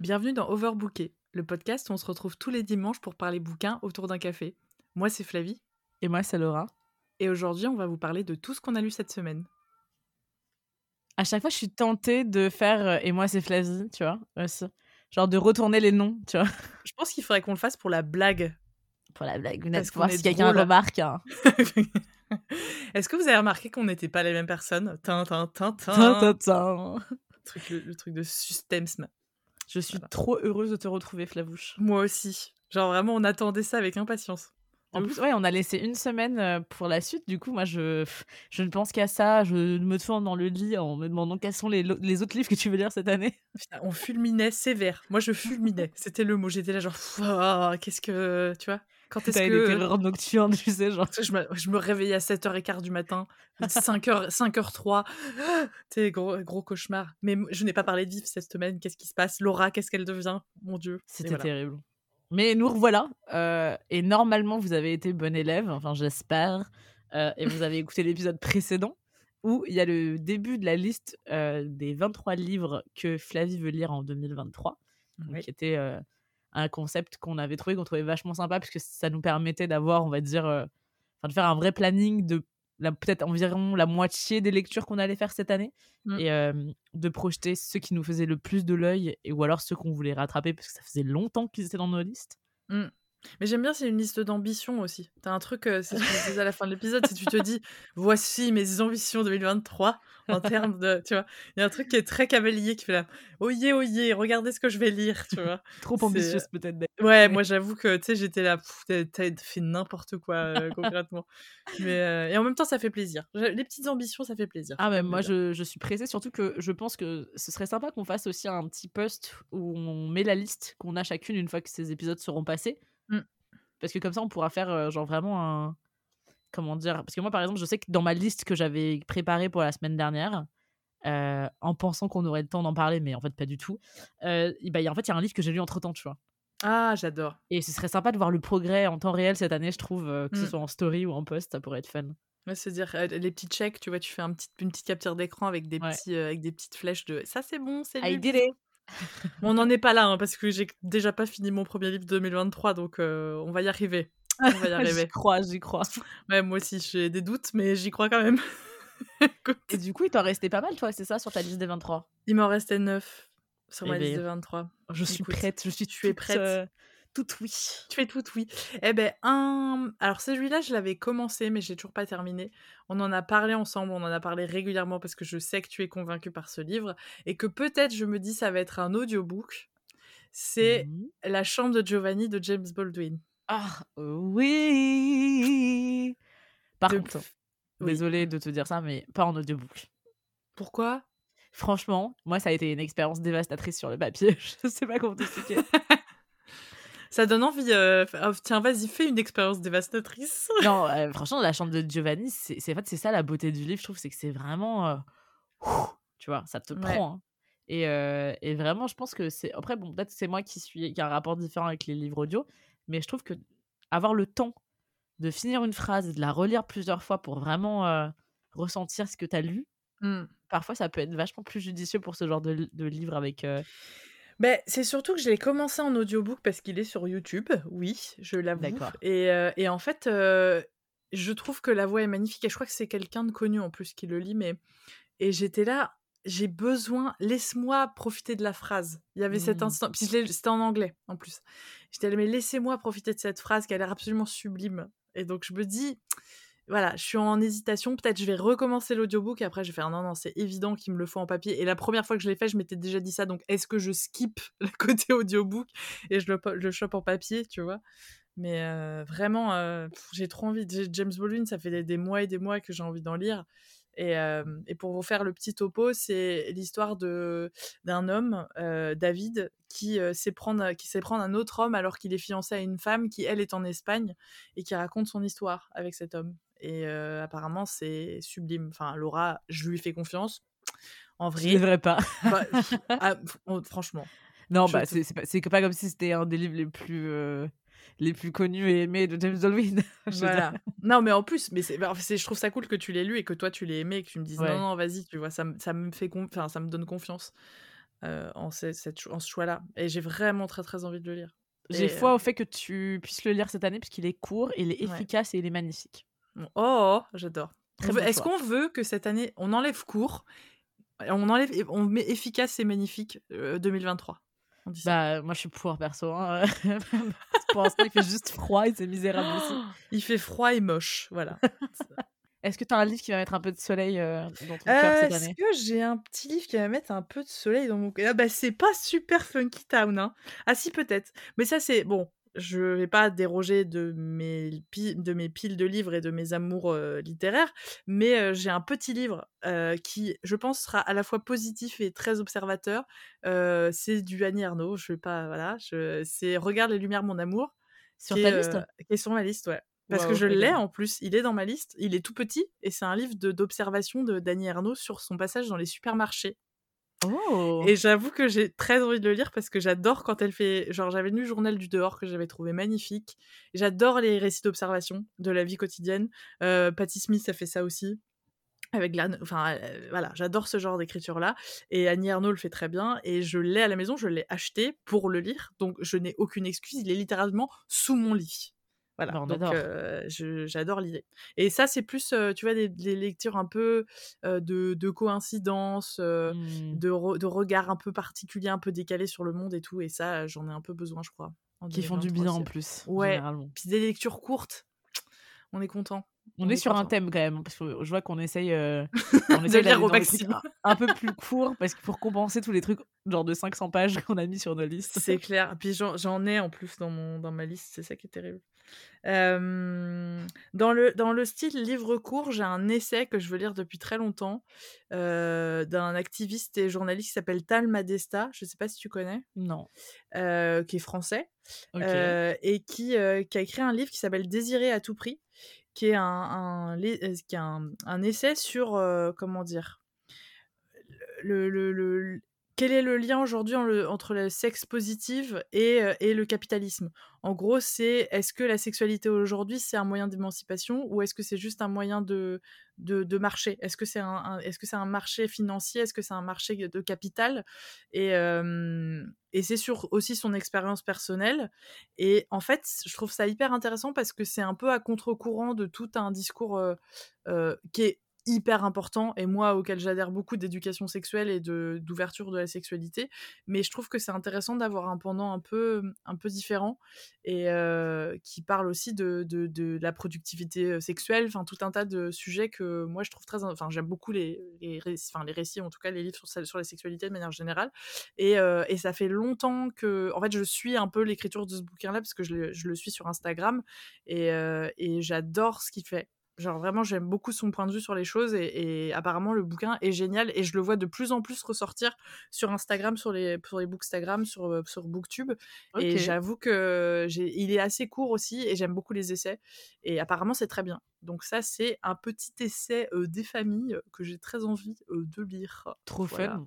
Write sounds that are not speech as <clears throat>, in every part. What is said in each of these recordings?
Bienvenue dans Overbooké, le podcast où on se retrouve tous les dimanches pour parler bouquins autour d'un café. Moi, c'est Flavie. Et moi, c'est Laura. Et aujourd'hui, on va vous parler de tout ce qu'on a lu cette semaine. À chaque fois, je suis tentée de faire euh, Et moi, c'est Flavie, tu vois, aussi. Genre de retourner les noms, tu vois. <laughs> Je pense qu'il faudrait qu'on le fasse pour la blague. Pour la blague, Parce voir si quelqu'un remarque. hein. <laughs> Est-ce que vous avez remarqué qu'on n'était pas les mêmes personnes? Tin, tin, tin, tin. Tin, tin, tin. Le truc, le, le truc de sustemsme. Je suis Voilà. trop heureuse de te retrouver, Flavouche. Moi aussi. Genre vraiment, on attendait ça avec impatience. En plus, ouais, on a laissé une semaine euh, pour la suite. Du coup, moi, je, je ne pense qu'à ça. Je me tourne dans le lit en me demandant quels sont les, autres livres que tu veux lire cette année. <laughs> Putain, on fulminait sévère. Moi, je <laughs> fulminais. C'était le mot. J'étais là genre, ah, qu'est-ce que... Tu vois? Quand est-ce que... des terreurs nocturnes, tu sais, genre. Je me, je me réveillais à 7h15 du matin, 5h, 5h03. T'es gros, gros cauchemar. Mais je n'ai pas parlé de vivre cette semaine. Qu'est-ce qui se passe? Laura, qu'est-ce qu'elle devient? Mon Dieu. C'était voilà. terrible. Mais nous revoilà. euh, et normalement, vous avez été bon élève, enfin j'espère. euh, et vous avez écouté l'épisode précédent où il y a le début de la liste euh, des 23 livres que Flavie veut lire en 2023. donc Oui. Qui était euh, un concept qu'on avait trouvé, qu'on trouvait vachement sympa, puisque ça nous permettait d'avoir, on va dire, euh, enfin de faire un vrai planning de peut-être environ la moitié des lectures qu'on allait faire cette année Mm. et euh, de projeter ceux qui nous faisaient le plus de l'œil et ou alors ceux qu'on voulait rattraper parce que ça faisait longtemps qu'ils étaient dans nos listes. Mais j'aime bien, c'est une liste d'ambitions aussi. T'as un truc, euh, c'est ce que je disais à la fin de l'épisode, si tu te dis, voici mes ambitions 2023 en termes de, tu vois, il y a un truc qui est très cavalier qui fait là, oyez, oyez, regardez ce que je vais lire, tu vois. <laughs> Trop ambitieuse peut-être. Ouais, moi j'avoue que, tu sais, j'étais là, t'as fait n'importe quoi euh, concrètement. Mais, euh, et en même temps, ça fait plaisir. Les petites ambitions, ça fait plaisir. Ah mais moi je, je suis pressée surtout que je pense que ce serait sympa qu'on fasse aussi un petit post où on met la liste qu'on a chacune une fois que ces épisodes seront passés. Mm. Parce que comme ça on pourra faire euh, genre vraiment un comment dire parce que moi par exemple je sais que dans ma liste que j'avais préparée pour la semaine dernière euh, en pensant qu'on aurait le temps d'en parler mais en fait pas du tout euh, bah, y a- en fait il y a un livre que j'ai lu entre temps tu vois Ah, j'adore. et ce serait sympa de voir le progrès en temps réel cette année je trouve que ce Mm. soit en story ou en post ça pourrait être fun Ouais, se dire, euh, les petits checks, tu vois, tu fais un petit, une petite capture d'écran avec, des Ouais. petits, euh, avec des petites flèches de ça c'est bon, c'est I did it on n'en est pas là, hein, parce que j'ai déjà pas fini mon premier livre 2023, donc euh, on va y arriver. On va y <laughs> j'y arriver. crois j'y crois Ouais, moi aussi, j'ai des doutes, mais j'y crois quand même. <laughs> Et du coup, il t'en restait pas mal, toi, c'est ça, sur ta liste des 23 il m'en restait 9 sur Eh ma liste ben, de 23. Je suis Écoute, prête, je suis tu es toute, prête euh, toute oui. Tu fais tout, oui. Eh ben, un. Alors, celui-là, je l'avais commencé, mais je l'ai toujours pas terminé. On en a parlé ensemble, on en a parlé régulièrement parce que je sais que tu es convaincu par ce livre et que peut-être je me dis ça va être un audiobook. C'est Mhm. La chambre de Giovanni de James Baldwin. Ah, oui Par De- contre, Oui. désolée de te dire ça, mais pas en audiobook. Pourquoi? Franchement, moi, ça a été une expérience dévastatrice sur le papier. <laughs> Je sais pas comment t'expliquer. <laughs> Ça donne envie. euh, oh, tiens, vas-y, fais une expérience dévastatrice. <laughs> non, euh, franchement, la chambre de Giovanni, c'est en fait, c'est ça la beauté du livre, je trouve, c'est que c'est vraiment. euh, tu vois, ça te Ouais. prend. hein. Et, euh, et vraiment, je pense que c'est. Après, bon, peut-être c'est moi qui suis qui a un rapport différent avec les livres audio, mais je trouve que avoir le temps de finir une phrase et de la relire plusieurs fois pour vraiment ressentir ce que tu as lu, Hmm. parfois ça peut être vachement plus judicieux pour ce genre de, de livre avec. Ben, c'est surtout que je l'ai commencé en audiobook parce qu'il est sur YouTube, oui, je l'avoue. D'accord. Et, euh, et en fait, euh, je trouve que la voix est magnifique et je crois que c'est quelqu'un de connu en plus qui le lit. Mais et j'étais là, j'ai besoin, laisse-moi profiter de la phrase. Il y avait cet Mm. instant, puis c'était en anglais en plus. J'étais là, mais laissez-moi profiter de cette phrase qui a l'air absolument sublime. Et donc je me dis, voilà, je suis en hésitation. Peut-être je vais recommencer l'audiobook après je vais faire non, non, c'est évident qu'il me le faut en papier. Et la première fois que je l'ai fait, je m'étais déjà dit ça. Donc est-ce que je skip <laughs> le côté audiobook et je le, chope en papier, tu vois? Mais euh, vraiment, euh, j'ai trop envie. James Baldwin, ça fait des, mois et des mois que j'ai envie d'en lire. Et, euh, pour vous faire le petit topo, c'est l'histoire d'un homme, David, qui sait qui sait prendre un autre homme alors qu'il est fiancé à une femme qui elle est en Espagne et qui raconte son histoire avec cet homme. Et euh, apparemment c'est sublime. Enfin Laura, je lui fais confiance. En Je vrai, devrais pas. bah, <laughs> ah, franchement, Non, Je bah, te- c'est pas, comme si c'était un des livres les plus, euh, les plus connus et aimés de James Baldwin. <laughs> Je. Voilà. Non, mais en plus, mais bah, je trouve ça cool que tu l'aies lu et que toi tu l'aies aimé et que tu me dises Ouais. non, non, vas-y, tu vois, ça, me- ça me fait, enfin, ça me donne confiance. euh, en, ce, cette, en ce choix-là. Et j'ai vraiment très très envie de le lire. J'ai foi euh, au fait que tu puisses le lire cette année puisqu'il est court, il est Ouais. efficace et il est magnifique. Oh, j'adore. Très On bon veut- Est-ce qu'on veut que cette année, on enlève court, on enlève, on met efficace et magnifique euh, 2023 On dit ça? Bah, moi je suis pour perso. hein. <laughs> pour l'instant, il fait juste froid et c'est misérable aussi. <gasps> Il fait froid et moche, voilà. <laughs> Est-ce que tu as un livre qui va mettre un peu de soleil euh, dans ton cœur cette Est-ce année? que j'ai un petit livre qui va mettre un peu de soleil dans mon cœur? Ah bah, C'est pas super Funky Town. Hein. Ah si, peut-être. Mais ça, c'est... Bon, je vais pas déroger de mes, pi- de mes piles de livres et de mes amours euh, littéraires, mais euh, j'ai un petit livre euh, qui, je pense, sera à la fois positif et très observateur. C'est du Annie Ernaux. Je vais pas... Voilà. C'est Regarde les lumières, mon amour. Sur qui ta est, liste Qui est sur ma liste, ouais. Parce que je l'ai en plus, il est dans ma liste, il est tout petit et c'est un livre d'observation de, Dany Ernaud sur son passage dans les supermarchés. Oh Et j'avoue que j'ai très envie de le lire parce que j'adore quand elle fait. Genre, j'avais lu le journal du dehors que j'avais trouvé magnifique. J'adore les récits d'observation de la vie quotidienne. Euh, Patti Smith a fait ça aussi. Avec la... Enfin, euh, voilà, j'adore ce genre d'écriture-là. Et Annie Ernaux le fait très bien. Et je l'ai à la maison, je l'ai acheté pour le lire. Donc, je n'ai aucune excuse. Il est littéralement sous mon lit. Voilà, Bah, on donc euh, j'adore l'idée. Et ça, c'est plus, euh, tu vois, des, des lectures un peu euh, de, de coïncidence, euh, Hmm. de, re- de regard un peu particulier, un peu décalé sur le monde et tout. Et ça, j'en ai un peu besoin, je crois. Qui font du 2023 bien en plus, Ouais. généralement. Puis des lectures courtes, on est content. On, est, sur un thème quand même, hein, parce que je vois qu'on essaye, euh, <laughs> on essaye lire au maximum. un, un peu plus court, parce que pour compenser tous les trucs genre de 500 pages <laughs> qu'on a mis sur nos listes. C'est clair. Puis j'en j'en ai en plus dans, mon, dans ma liste, c'est ça qui est terrible. Euh, dans, le, dans le style livre court, j'ai un essai que je veux lire depuis très longtemps euh, d'un activiste et journaliste qui s'appelle Tal Madesta, je ne sais pas si tu connais, Non. euh, qui est français, Ok. euh, et qui, qui a écrit un livre qui s'appelle Désirer à tout prix, qui est un, euh, qui est un, un essai sur, comment dire, le, le, le- quel est le lien aujourd'hui entre le sexe positive et, euh, et le capitalisme? En gros, c'est est-ce que la sexualité aujourd'hui c'est un moyen d'émancipation ou est-ce que c'est juste un moyen de, marché? Est-ce que c'est un, est-ce un marché financier? Est-ce que c'est un marché de capital? Et, euh, et c'est sur aussi son expérience personnelle. Et en fait, je trouve ça hyper intéressant parce que c'est un peu à contre-courant de tout un discours euh, qui est hyper important et moi auquel j'adhère beaucoup d'éducation sexuelle et d'ouverture de la sexualité. Mais je trouve que c'est intéressant d'avoir un pendant un peu un peu différent et euh, qui parle aussi de, de, de la productivité euh, sexuelle enfin tout un tas de sujets que moi je trouve très enfin j'aime beaucoup les les enfin les récits en tout cas les livres sur, sur la sexualité de manière générale. Et, euh, et ça fait longtemps que en fait je suis un peu l'écriture de ce bouquin là parce que je le, je le suis sur Instagram et, et j'adore ce qu'il fait Genre vraiment, j'aime beaucoup son point de vue sur les choses et, et apparemment le bouquin est génial et je le vois de plus en plus ressortir sur Instagram, sur les, sur les Bookstagram, sur, euh, sur Booktube. Et j'avoue que il est assez court aussi et j'aime beaucoup les essais. Et apparemment, c'est très bien. Donc ça, c'est un petit essai euh, des familles que j'ai très envie euh, de lire. Trop Voilà. fun.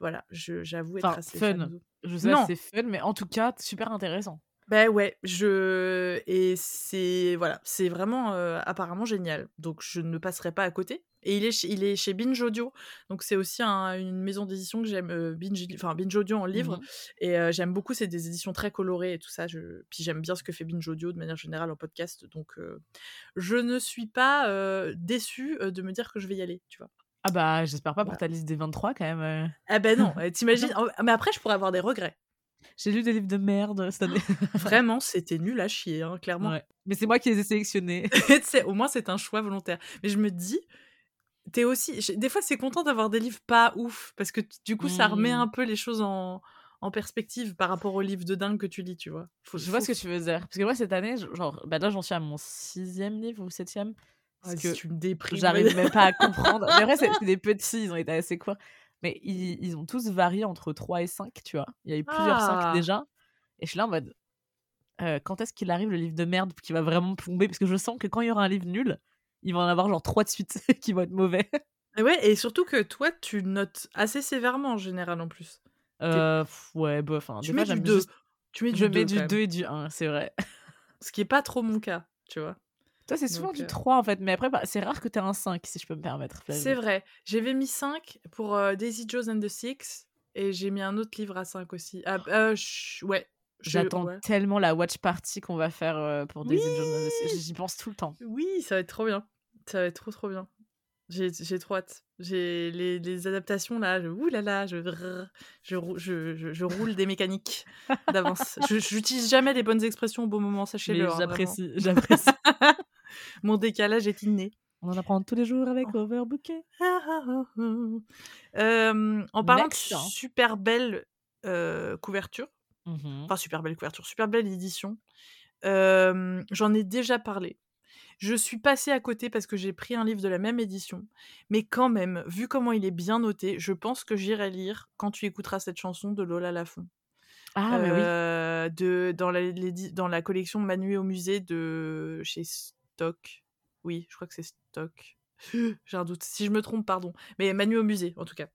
Voilà, j'avoue être Enfin, assez fun. de- Je sais c'est fun, mais en tout cas, super intéressant. Ben ouais, je et c'est voilà, c'est vraiment euh, apparemment génial. Donc je ne passerai pas à côté. Et il est chez, il est chez Binge Audio, donc c'est aussi un- une maison d'édition que j'aime, euh, Binge, enfin Binge Audio en livre. Mhm. Et euh, j'aime beaucoup, c'est des éditions très colorées et tout ça. Je... Puis j'aime bien ce que fait Binge Audio de manière générale en podcast. Donc je ne suis pas déçue de me dire que je vais y aller, tu vois? Ah bah, j'espère pas pour Voilà. ta liste des 23 quand même. Ah ben <laughs> non, t'imagines. Mais après, je pourrais avoir des regrets. J'ai lu des livres de merde cette année. <laughs> Vraiment, c'était nul à chier, hein, clairement. Ouais. Mais c'est moi qui les ai sélectionnés. <laughs> Au moins c'est un choix volontaire. Mais je me dis, t'es aussi. Des fois, c'est content d'avoir des livres pas ouf parce que du coup, ça remet Mm. un peu les choses en, en perspective par rapport aux livres de dingue que tu lis, tu vois. Faut- Je vois faut- ce que tu veux dire. Parce que moi, cette année, genre, bah là, j'en suis à mon sixième livre ou septième. Parce que tu me déprimes. j'arrive même pas à comprendre. Mais après, c'est des petits, ils ont été assez courts. Mais ils, ils ont tous varié entre 3 et 5, tu vois. Il y a eu plusieurs Ah. 5 déjà. Et je suis là en mode. euh, quand est-ce qu'il arrive le livre de merde qui va vraiment plomber? Parce que je sens que quand il y aura un livre nul, il va en avoir genre 3 de suite <laughs> qui vont être mauvais. Et ouais, et surtout que toi, tu notes assez sévèrement en général en plus. Euh, ouais, bof. hein. Tu mets fois, du j'aime 2. juste- Tu mets du Je 2. mets du 2 et du 1, c'est vrai. Ce qui est pas trop mon cas, tu vois. Toi, c'est souvent Donc, du euh, 3 en fait. Mais après, bah, c'est rare que tu aies un 5, si je peux me permettre. C'est vrai. J'avais mis 5 pour euh, Daisy Jones and the Six. Et j'ai mis un autre livre à 5 aussi. Ah, euh, ouais. J'attends ouais. tellement la watch party qu'on va faire euh, pour Daisy Oui Jones. J'y pense tout le temps. Oui, ça va être trop bien. Ça va être trop trop bien. J'ai trop hâte. J'ai les, les adaptations là, je, ouh là là, je, je, rou- je, je, je roule des mécaniques d'avance. Je- J'utilise jamais les bonnes expressions au bon moment, sachez-le. hein, j'apprécie, j'apprécie. <laughs> Mon décalage est inné. On en apprend tous les jours avec Oh. Overbooké. Euh, en parlant Next, de hein. super belle euh, couverture, Mhm. enfin super belle couverture, super belle édition, euh, j'en ai déjà parlé. Je suis passée à côté parce que j'ai pris un livre de la même édition, mais quand même, vu comment il est bien noté, je pense que j'irai lire quand tu écouteras cette chanson de Lola Lafont. Ah, mais oui. Euh, de, dans, la, l'édi- dans la collection Manu au musée de chez Stock. Oui, je crois que c'est Stock. <gasps> J'ai un doute. Si je me trompe, pardon. Mais Manu au musée, en tout cas.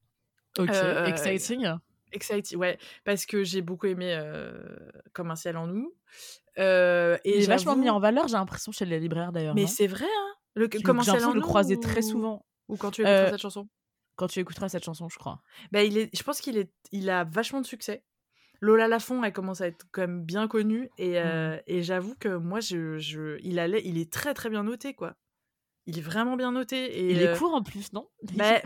Ok, euh, exciting. Exciting, ouais. Parce que j'ai beaucoup aimé euh, Comme un ciel en nous. Euh, et vachement mis en valeur, j'ai l'impression, chez les libraires d'ailleurs. Mais c'est vrai, hein le, Comme un ciel en de le nous croiser très ou- souvent Ou quand tu écouteras Euh, cette chanson? quand tu écouteras cette chanson, je crois. bah, il est, Je pense qu'il est, il a vachement de succès. Lola Lafont, elle commence à être quand même bien connue. Et, euh, et j'avoue que moi, je, je, il, allait, il est très très bien noté, quoi. Il est vraiment bien noté. Et, Il euh, est court en plus, non? <laughs> bah,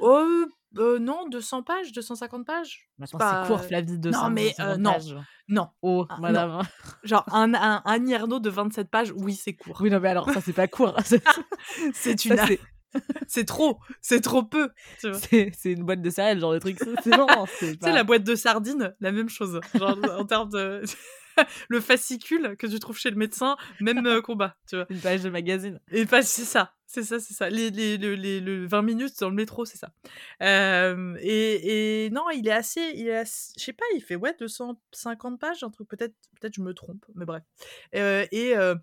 oh, euh, non, 200 pages, 250 pages. C'est court, Flavie, de Non, mais, euh, non. Non. Oh, Ah, non. madame. <laughs> Genre, un, un, un de 27 pages, oui, c'est court. Oui, non, mais alors, ça, c'est pas court. <laughs> C'est C'est ça, une... <laughs> c'est- trop, c'est trop peu. C'est- une boîte de céréales, genre de trucs. C'est c'est <laughs> Tu sais, la boîte de sardines, la même chose. Genre, en termes de. <laughs> le fascicule que tu trouves chez le médecin, même euh, combat, tu vois. une page de magazine. Et pas, c'est ça, c'est ça, c'est ça. Les, les, le- les, le 20 minutes dans le métro, c'est ça. Euh, et, et non, il est assez, il est assez- je sais pas, il fait ouais 250 pages, un truc peut-être, peut-être je me trompe, mais bref. Euh, et euh,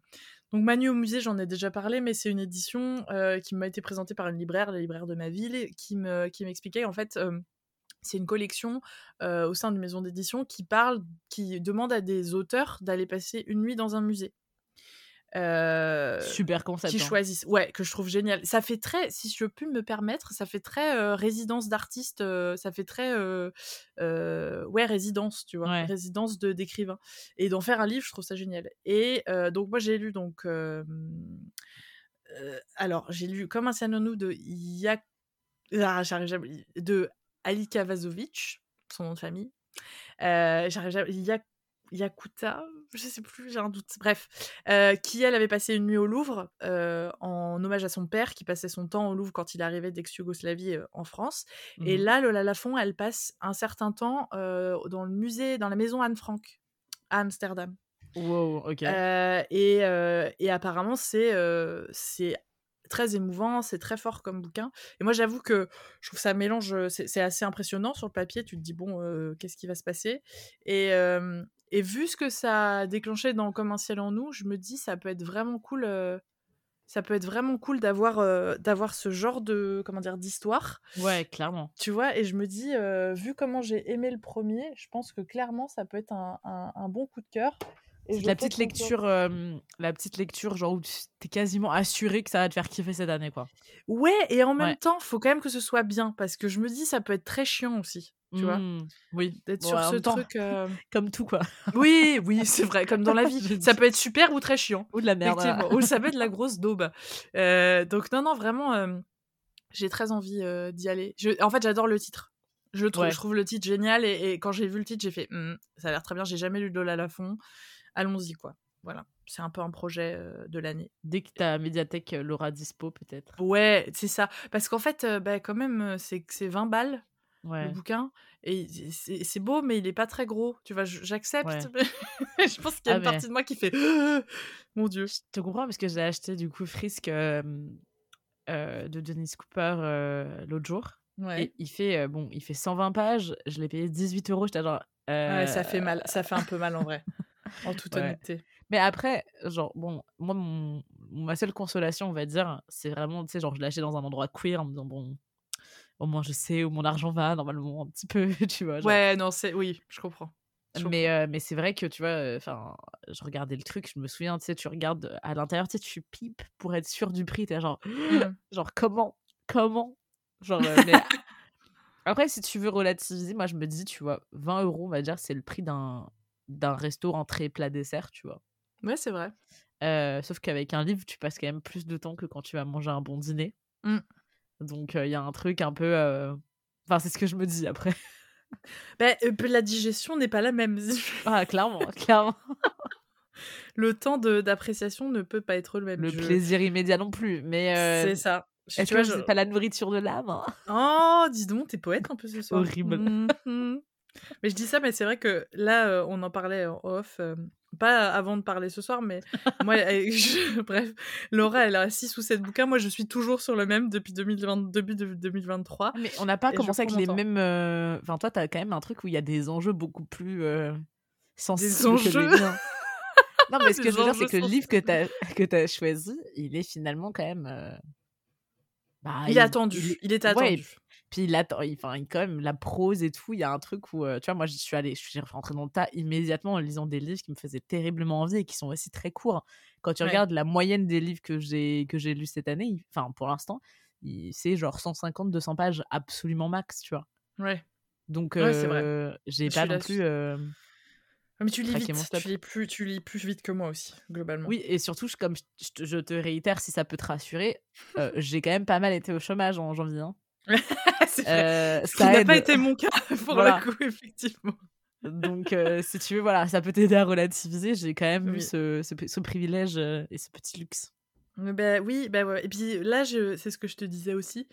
donc Manu au musée, j'en ai déjà parlé, mais c'est une édition euh, qui m'a été présentée par une libraire, la libraire de ma ville, qui me, qui m'expliquait en fait. euh, c'est une collection euh, au sein d'une maison d'édition qui parle, qui demande à des auteurs d'aller passer une nuit dans un musée. Euh, Super concept. qui hein. choisissent. Ouais, que je trouve génial. Ça fait très, si je peux me permettre, ça fait très euh, résidence d'artiste. euh, ça fait très, ouais, résidence, tu vois, Ouais. résidence de d'écrivain. Et d'en faire un livre, je trouve ça génial. Et donc moi j'ai lu donc, alors j'ai lu comme un Sanonou de Yak, ah, j'arrive jamais, de Alika Vazovic, son nom de famille. J'arrive jamais, Yak- Yakuta, je sais plus, j'ai un doute. Bref, euh, qui elle avait passé une nuit au Louvre euh, en hommage à son père qui passait son temps au Louvre quand il arrivait d'ex-Yougoslavie euh, en France. Et Mhm. là, Lola Lafont, elle passe un certain temps dans le musée, dans la maison Anne Frank à Amsterdam. Wow, ok. Et, et apparemment, c'est c'est très émouvant, c'est très fort comme bouquin. Et moi, j'avoue que je trouve ça mélange, c'est c'est assez impressionnant sur le papier. Tu te dis, bon, euh, qu'est-ce qui va se passer? Et, euh, et vu ce que ça a déclenché dans Comme un ciel en nous, je me dis, ça peut être vraiment cool. euh, ça peut être vraiment cool d'avoir euh, d'avoir ce genre de comment dire d'histoire Ouais, clairement. tu vois, et je me dis, euh, vu comment j'ai aimé le premier, je pense que clairement, ça peut être un, un- un bon coup de cœur. Et la petite lecture, euh, la petite lecture, genre où t'es quasiment assuré que ça va te faire kiffer cette année, quoi. Ouais, et en même Ouais. temps, faut quand même que ce soit bien, parce que je me dis, ça peut être très chiant aussi, tu vois, Mm, Oui. d'être Bon, sur ce temps, truc. euh, <laughs> Comme tout, quoi. Oui, oui, <laughs> c'est vrai, comme dans la vie. Ça peut être super ou très chiant. Ou de la merde. Ou ça peut être de la <laughs> grosse daube. Euh, donc, non, non, vraiment, j'ai très envie d'y aller. Je- en fait, j'adore le titre. Je trouve, Ouais. je trouve le titre génial. Et, et quand j'ai vu le titre, j'ai fait, Hmm, ça a l'air très bien. J'ai jamais lu Lola Lafont. Allons-y, quoi. Voilà. C'est un peu un projet euh, de l'année. Dès que ta médiathèque euh, l'aura dispo, peut-être. Ouais, c'est ça. Parce qu'en fait, euh, bah, quand même, c'est c'est 20 balles Ouais. le bouquin. Et c'est beau, mais il est pas très gros. Tu vois, j'accepte. Ouais. <laughs> je pense qu'il y a Ah, une mais- partie de moi qui fait Mon Dieu. Je te comprends parce que j'ai acheté du coup Frisk euh, euh, de Dennis Cooper euh, l'autre jour. Ouais. Et il fait, bon, il fait 120 pages. Je l'ai payé 18 euros. J'étais genre. Ça fait mal. Ça fait un peu mal en vrai. En toute honnêteté. Mais après, genre, bon, moi, mon, ma seule consolation, on va dire, c'est vraiment, tu sais, genre, je acheté dans un endroit queer en me disant, bon, au moins je sais où mon argent va, normalement, un petit peu, <laughs> tu vois. genre. Ouais, non, c'est. Oui, je comprends. Je Mais, euh, mais c'est vrai que, tu vois, enfin, je regardais le truc, je me souviens, tu sais, tu regardes à l'intérieur, tu sais, tu pipes pour être sûr du prix, t'es genre, comprends. <gasps> Mm. genre, comment Comment? Genre, euh, mais <laughs> Après, si tu veux relativiser, moi je me dis, tu vois, 20 euros, on va dire, c'est le prix d'un d'un resto entrée plat dessert, tu vois. Ouais, c'est vrai. Euh, sauf qu'avec un livre, tu passes quand même plus de temps que quand tu vas manger un bon dîner. Mm. Donc il y a un truc un peu. euh, Enfin, c'est ce que je me dis après. <laughs> Euh, la digestion n'est pas la même. <laughs> Ah, clairement, clairement. Le temps d'appréciation ne peut pas être le même. Le plaisir immédiat non plus. Mais C'est ça. Je- est-ce tu vois, que je- c'est pas la nourriture de l'âme hein? Oh, dis donc, t'es poète un peu ce <laughs> soir. Horrible. Mhm. Mais je dis ça, mais c'est vrai que là, euh, on en parlait en off, euh, pas avant de parler ce soir, mais <laughs> moi, je- <laughs> bref, Laura, elle a 6 ou 7 bouquins. Moi, je suis toujours sur le même depuis 2020, début de 2023. Mais on n'a pas commencé avec les mêmes. euh, Enfin, toi, t'as quand même un truc où il y a des enjeux beaucoup plus euh, sensibles Des que enjeux les. <laughs> Non, mais ce que je veux dire, c'est que le livre que t'as que t'as choisi, il est finalement quand même. Bah, Il est attendu. il est- Il était ouais, attendu. Puis il attend, il- enfin, il- quand même, la prose et tout, il y a un truc où, euh, tu vois, moi, je suis allée, je suis rentrée dans le tas immédiatement en lisant des livres qui me faisaient terriblement envie et qui sont aussi très courts. Quand tu Ouais. regardes la moyenne des livres que j'ai que j'ai lus cette année, il- enfin, pour l'instant, il- c'est genre 150-200 pages absolument max, tu vois. Ouais. Donc, Ouais, euh, j'ai Je pas non plus. euh, Mais tu lis vite. Tu lis, plus, tu lis plus vite que moi aussi, globalement. Oui, et surtout, je- comme je, te- je te réitère, si ça peut te rassurer, euh, <laughs> j'ai quand même pas mal été au chômage en janvier. hein. <laughs> Euh, ça n'a pas été mon cas, <laughs> pour Voilà. le coup, effectivement. Donc, euh, si tu veux, voilà, ça peut t'aider à relativiser. J'ai quand même eu ce, ce, ce privilège euh, et ce petit luxe. Bah oui, bah ouais. Et puis là, c'est ce que je te disais aussi,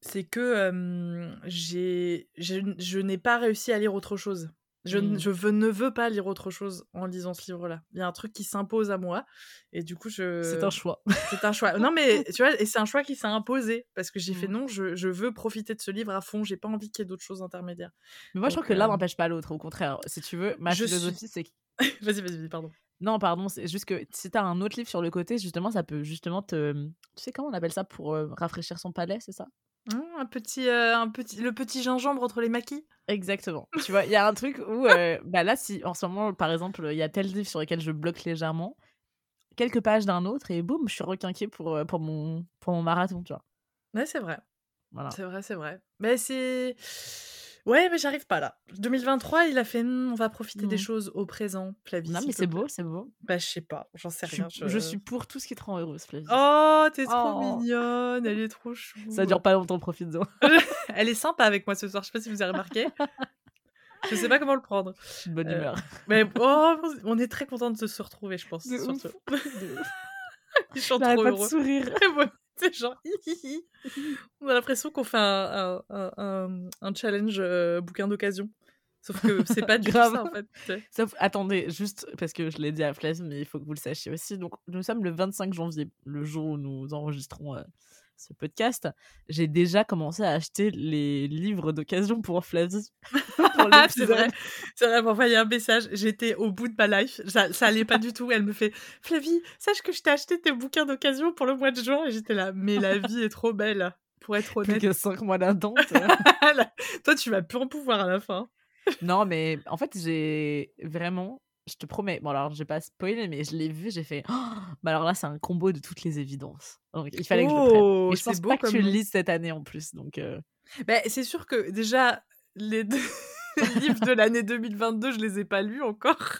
c'est que euh, j'ai, je, je n'ai pas réussi à lire autre chose. Je, Mm. je veux, ne veux pas lire autre chose en lisant ce livre-là. Il y a un truc qui s'impose à moi, et du coup, je. C'est un choix. <laughs> C'est un choix. Non, mais <laughs> tu vois, et c'est un choix qui s'est imposé parce que j'ai fait Mm. non, je, je veux profiter de ce livre à fond. J'ai pas envie qu'il y ait d'autres choses intermédiaires. Mais moi, je trouve que l'un euh, n'empêche pas l'autre. Au contraire, si tu veux, ma Je suis- philosophie, c'est que. <laughs> vas-y, vas-y, vas-y, pardon. Non, pardon, c'est juste que si t'as un autre livre sur le côté, justement, ça peut justement te. Tu sais comment on appelle ça pour euh, rafraîchir son palais, c'est ça? Hum, un petit, euh, un petit, le petit gingembre entre les maquis. Exactement. tu vois, il y a un truc où, euh, bah là, si en ce moment, par exemple, il y a tel livre sur lequel je bloque légèrement, quelques pages d'un autre, et boum, je suis requinquée pour, euh, pour, mon, pour mon marathon, tu vois. Ouais, c'est vrai. Voilà. C'est vrai, c'est vrai. Mais c'est. Ouais, mais j'arrive pas là. 2023, il a fait Hmm, on va profiter des Mhm. choses au présent, Flavie. Non, mais c'est beau, c'est beau. Bah, je sais pas, j'en sais rien. je suis pour tout ce qui te rend heureuse, Flavie. Oh, t'es trop Oh. mignonne, elle est trop chou. Ça dure pas longtemps, profite-en. <laughs> <laughs> Elle est sympa avec moi ce soir, je sais pas si vous avez remarqué. je sais pas comment le prendre. Je suis de bonne Euh, humeur. Mais oh, on est très content de se retrouver, je pense. De sur ouf. ce- <laughs> Ils sont J'arrête trop pas de heureux. sourire. <laughs> C'est genre, hi, hi, hi. on a l'impression qu'on fait un, un, un- un challenge euh, bouquin d'occasion. Sauf que c'est pas <laughs> du Grave. ça en fait. Sauf, attendez, juste parce que je l'ai dit à Flavie, mais il faut que vous le sachiez aussi. Donc, nous sommes le 25 janvier, le jour où nous enregistrons euh, ce podcast. J'ai déjà commencé à acheter les livres d'occasion pour Flavie. <laughs> Ah, c'est vrai, c'est vrai, envoyé un message. J'étais au bout de ma life. Ça, ça allait pas du tout. Elle me fait Flavie, sache que je t'ai acheté tes bouquins d'occasion pour le mois de juin. Et j'étais là, mais la vie est trop belle, pour être Plus honnête. que 5 mois d'attente. <laughs> Toi, tu vas plus en pouvoir à la fin. non, mais en fait, j'ai vraiment. Je te promets. Bon, alors, j'ai pas spoilé, mais je l'ai vu, j'ai fait. Oh bah alors là, c'est un combo de toutes les évidences. Donc, il fallait que je le prenne. Oh, Et je c'est pense beau pas que tu le lises cette année en plus. Donc, euh, Ben, c'est sûr que déjà, les deux <laughs> livres de l'année 2022, je les ai pas lus encore.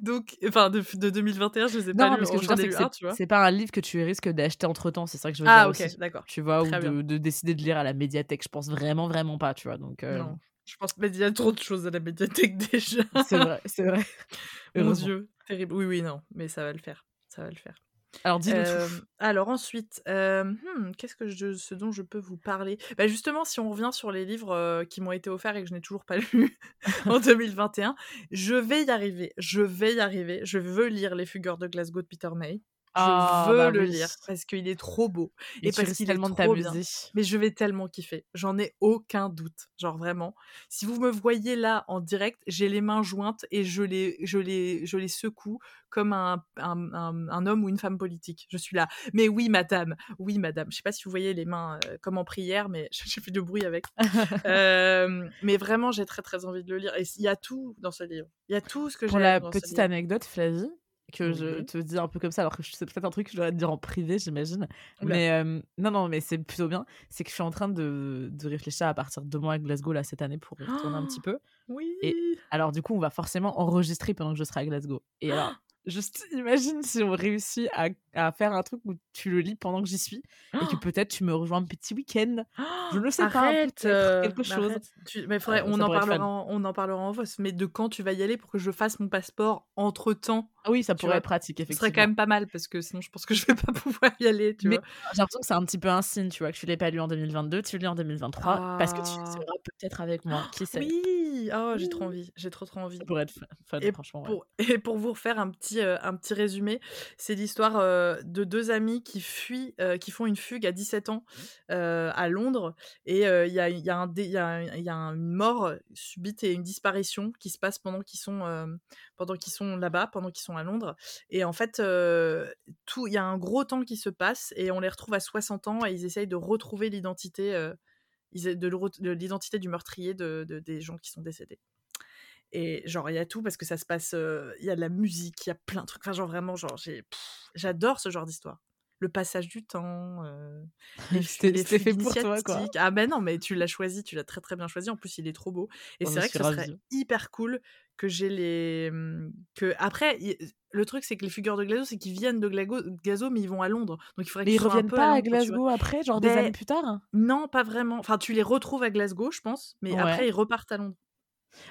Donc, enfin, de, de 2021, je les ai pas Non, lus. mais ce que je c'est pas un livre que tu risques d'acheter entre temps. C'est ça que je veux Ah, dire ok, aussi. d'accord. Tu vois, ou Très bien. de, de décider de lire à la médiathèque. Je pense vraiment, vraiment pas, tu vois. Donc, euh, Non, je pense mais il y a trop de choses à la médiathèque <laughs> déjà. c'est vrai, c'est vrai. <laughs> Mon. Dieu, terrible. Oui, oui, non, mais ça va le faire. Ça va le faire. Alors, dis-nous Euh, tout. alors ensuite, euh, hmm, qu'est-ce que je, ce dont je peux vous parler? Bah Justement, si on revient sur les livres euh, qui m'ont été offerts et que je n'ai toujours pas <laughs> lus en 2021, je vais y arriver. Je vais y arriver. Je veux lire Les Fugueurs de Glasgow de Peter May. Je Ah, veux bah le oui. lire parce qu'il est trop beau. Et, parce qu'il est tellement de trop bien. t'amuser. Mais je vais tellement kiffer. J'en ai aucun doute. Genre vraiment. Si vous me voyez là en direct, j'ai les mains jointes et je les, je les, je les secoue comme un, un, un- un homme ou une femme politique. Je suis là. Mais oui, madame. Oui, madame. Je sais pas si vous voyez les mains euh, comme en prière, mais <laughs> j'ai fait du bruit avec. <laughs> Euh, mais vraiment, j'ai très très envie de le lire. Et il y a tout dans ce livre. Il y a tout ce que Pour j'ai la dans ce petite anecdote, Flavie, que je Oui. te dis un peu comme ça, alors que c'est peut-être un truc que je devrais te dire en privé, j'imagine. Mais euh, non, non, mais c'est plutôt bien. C'est que je suis en train de, de réfléchir à partir de mois à Glasgow là cette année pour y retourner un petit peu. Oui. Alors du coup, on va forcément enregistrer pendant que je serai à Glasgow. Et alors, juste <laughs> imagine si on réussit à, à faire un truc où tu le lis pendant que j'y suis et que peut-être tu me rejoins un petit week-end. Je ne sais pas, Arrête, peut-être, euh, quelque chose. Tu- mais faudrait, Euh, on, en parlera en, on en parlera en voice. Mais de quand tu vas y aller pour que je fasse mon passeport entre temps Ah oui, ça pourrait être pratique, Ce effectivement. serait quand même pas mal parce que sinon je pense que je vais <laughs> pas pouvoir y aller. Tu Mais j'ai l'impression que c'est un petit peu un signe, tu vois, que tu l'aies pas lu en 2022, tu le lis en 2023, parce que tu Ah. seras peut-être avec moi, qui sait? Oui, oh, j'ai trop envie, j'ai trop trop envie. Ça pourrait être fun, Et franchement. ouais. pour, <laughs> et pour vous refaire un petit, euh, un petit résumé, c'est l'histoire euh, de deux amis qui fuient, euh, qui font une fugue à 17 ans euh, à Londres. Et il y, a, y, a y, a, y a une mort subite et une disparition qui se passe pendant qu'ils sont, pendant qu'ils sont là-bas, pendant qu'ils sont à Londres. Et en fait, euh, tout, il y a un gros temps qui se passe et on les retrouve à 60 ans et ils essayent de retrouver l'identité. euh, de, l'identité du meurtrier de, de- des gens qui sont décédés. Et genre, il y a tout parce que ça se passe. euh, Il y a de la musique, il y a plein de trucs. Enfin, genre, vraiment, genre, j'adore ce genre d'histoire. Le passage du temps, euh, <laughs> C'était fait pour toi, quoi. Ah ben non, mais tu l'as choisi, tu l'as très très bien choisi. En plus, il est trop beau. Et c'est vrai que ce serait hyper cool que j'ai les. hum, que après, le truc c'est que les figures de Glazo, c'est qu'ils viennent de Glago- Gazo, mais ils vont à Londres. Donc il faudrait qu'ils un reviennent peu pas à. Glasgow après, genre des années plus tard? Non, pas vraiment. Enfin, tu les retrouves à Glasgow, je pense, mais après ils repartent à Londres.